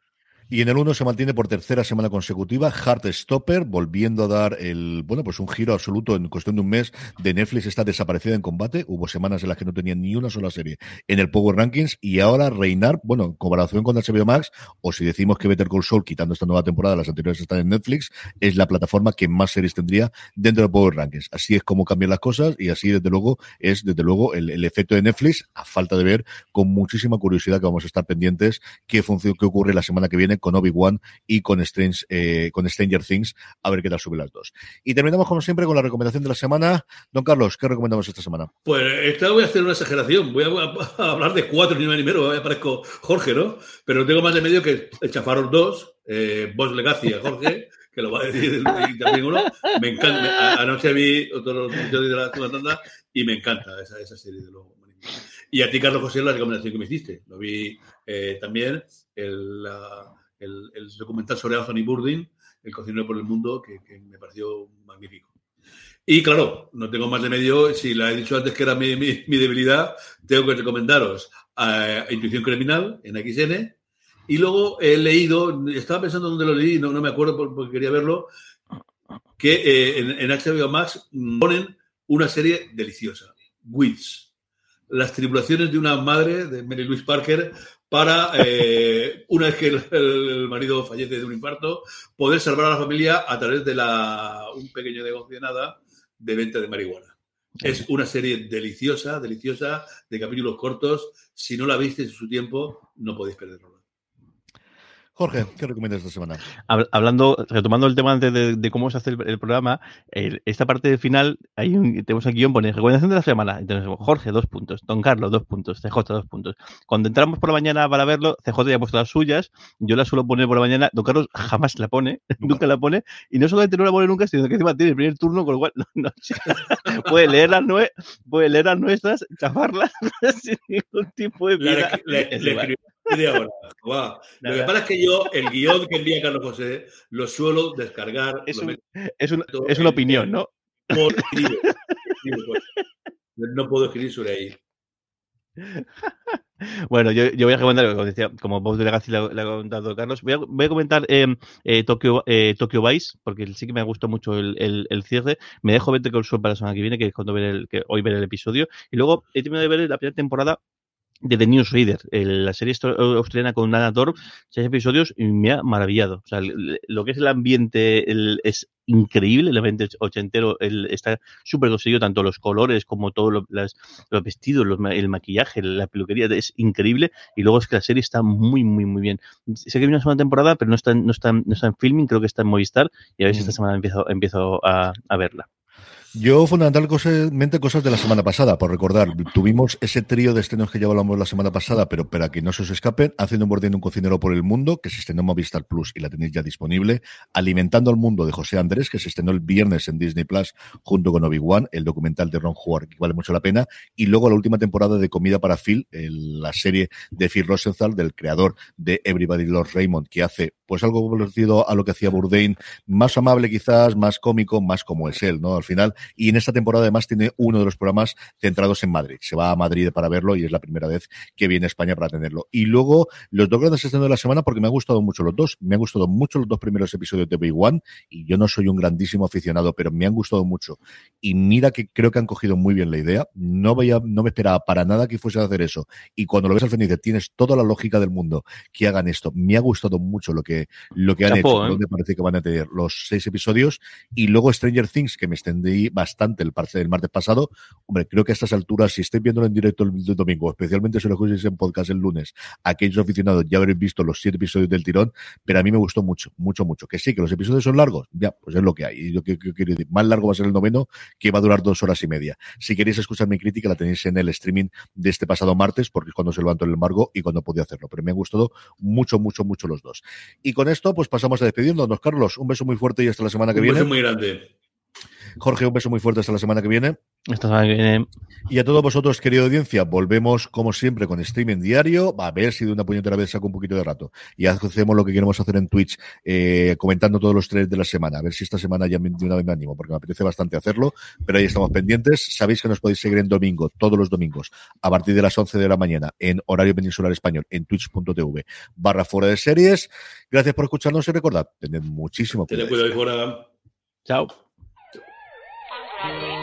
Y en el 1 se mantiene por tercera semana consecutiva Heartstopper, volviendo a dar el, bueno, pues un giro absoluto en cuestión de un mes de Netflix está desaparecida en combate. Hubo semanas en las que no tenía ni una sola serie en el Power Rankings y ahora reinar, bueno, en comparación con HBO Max, o si decimos que Better Call Saul, quitando esta nueva temporada, las anteriores están en Netflix, es la plataforma que más series tendría dentro del Power Rankings. Así es como cambian las cosas y así, desde luego, es, desde luego, el, efecto de Netflix, a falta de ver con muchísima curiosidad que vamos a estar pendientes qué, qué ocurre la semana que viene con Obi-Wan y con, Strange, eh, con Stranger Things, a ver qué tal sube las dos. Y terminamos, como siempre, con la recomendación de la semana. Don Carlos, ¿qué recomendamos esta semana? Pues esta voy a hacer una exageración. Voy a, hablar de cuatro, ni más ni menos. Aparezco Jorge, ¿no? Pero tengo más de medio que Chafaros 2, eh, Boss Legacy a Jorge. que lo va a decir también uno. Me encanta. Anoche vi otro episodio de la tanda y me encanta esa, esa serie de luego. Y a ti, Carlos José, la recomendación que me hiciste. Lo vi eh, también. El, la, el, documental sobre Anthony Bourdain, El cocinero por el mundo, que, me pareció magnífico. Y claro, no tengo más de medio, si la he dicho antes que era mi, debilidad, tengo que recomendaros a, a, Intuición Criminal en XN. Y luego he leído, estaba pensando dónde lo leí, no, no me acuerdo porque quería verlo, que eh, en, en, HBO Max ponen una serie deliciosa, Wits. Las tribulaciones de una madre, de Mary Louise Parker, para, eh, una vez que el, el, marido fallece de un infarto, poder salvar a la familia a través de la, un pequeño negocio de nada de venta de marihuana. Es una serie deliciosa, deliciosa, de capítulos cortos. Si no la viste en su tiempo, no podéis perderlo. Jorge, ¿qué recomiendas esta semana? Hablando, retomando el tema antes de, de cómo se hace el, el programa, el, esta parte del final, hay un, tenemos aquí un pone recomendación de la semana. Entonces, Jorge, dos puntos. Don Carlos, dos puntos. CJ, dos puntos. Cuando entramos por la mañana para verlo, CJ ya ha puesto las suyas. Yo la suelo poner por la mañana. Don Carlos jamás la pone, nunca la pone. Y no solamente no la pone nunca, sino que encima tiene el primer turno, con lo cual no, no, puede, leer las puede leer las nuestras, chafarlas sin ningún tipo de. Le, le, le, Media hora. Lo que pasa es que yo, el guion que envía Carlos José, lo suelo descargar. Es, es, una opinión, ¿no? no puedo escribir sobre ahí. Bueno, yo, voy a comentar, como decía, como vos de Legacy le, ha comentado Carlos, voy a, comentar em, eh, Tokyo, eh, Tokyo Vice, porque sí que me ha gustado mucho el, cierre. Me dejo ver con para la semana que viene, que es cuando ver el, que hoy ver el episodio. Y luego he terminado de ver la primera temporada de The Newsreader, la serie australiana con Nana Torp, seis episodios y me ha maravillado. O sea, lo que es el ambiente es increíble, el ambiente ochentero está súper conseguido, tanto los colores como todos los vestidos, el maquillaje, la peluquería, es increíble. Y luego es que la serie está muy, muy, muy bien. Sé que viene una segunda temporada, pero no está, no está, no está en filming, creo que está en Movistar y a ver si esta mm. semana empiezo, empiezo a, a verla. Yo, fundamentalmente, cosas de la semana pasada, por recordar. Tuvimos ese trío de estrenos que ya hablamos la semana pasada, pero para que no se os escapen, haciendo un bordén un cocinero por el mundo, que se estrenó en Movistar Plus y la tenéis ya disponible. Alimentando al mundo de José Andrés, que se estrenó el viernes en Disney Plus junto con Obi-Wan, el documental de Ron Howard, que vale mucho la pena. Y luego la última temporada de Comida para Phil, la serie de Phil Rosenthal, del creador de Everybody Loves Raymond, que hace pues algo parecido a lo que hacía Bourdain, más amable quizás, más cómico, más como es él, ¿no? Al final, y en esta temporada además tiene uno de los programas centrados en Madrid. Se va a Madrid para verlo y es la primera vez que viene a España para tenerlo. Y luego, los dos grandes estrenos de la semana, porque me han gustado mucho los dos. Me han gustado mucho los dos primeros episodios de Big One, y yo no soy un grandísimo aficionado, pero me han gustado mucho. Y mira que creo que han cogido muy bien la idea. No veía, no me esperaba para nada que fuese a hacer eso. Y cuando lo ves al final dices, tienes toda la lógica del mundo que hagan esto. Me ha gustado mucho lo que, lo que han hecho, ¿eh? donde parece que van a tener los seis episodios. Y luego Stranger Things, que me extendí bastante el, el martes pasado. Hombre, creo que a estas alturas, si estáis viéndolo en directo el, domingo, especialmente si lo escucháis en podcast el lunes, aquellos aficionados ya habréis visto los siete episodios del tirón, pero a mí me gustó mucho, mucho, mucho. Que sí, que los episodios son largos, ya, pues es lo que hay. Y yo quiero decir, más largo va a ser el noveno, que va a durar dos horas y media. Si queréis escuchar mi crítica, la tenéis en el streaming de este pasado martes, porque es cuando se levantó el embargo y cuando podía hacerlo. Pero me han gustado mucho, mucho, mucho los dos. Y con esto, pues pasamos a despedirnos. Carlos, un beso muy fuerte y hasta la semana que viene. Un beso muy grande. Jorge, un beso muy fuerte hasta la semana que viene. Esta semana que viene. Y a todos vosotros, querida audiencia, volvemos como siempre con streaming diario. Va a ver si de una puñetera vez saco un poquito de rato. Y hacemos lo que queremos hacer en Twitch, eh, comentando todos los tres de la semana. A ver si esta semana ya de una vez me animo, porque me apetece bastante hacerlo. Pero ahí estamos pendientes. Sabéis que nos podéis seguir en domingo, todos los domingos, a partir de las 11 de la mañana, en horario peninsular español, en twitch.tv barra fuera de series. Gracias por escucharnos y recordad, tened muchísimo cuidado. Tened cuidado fuera. Chao. Daddy.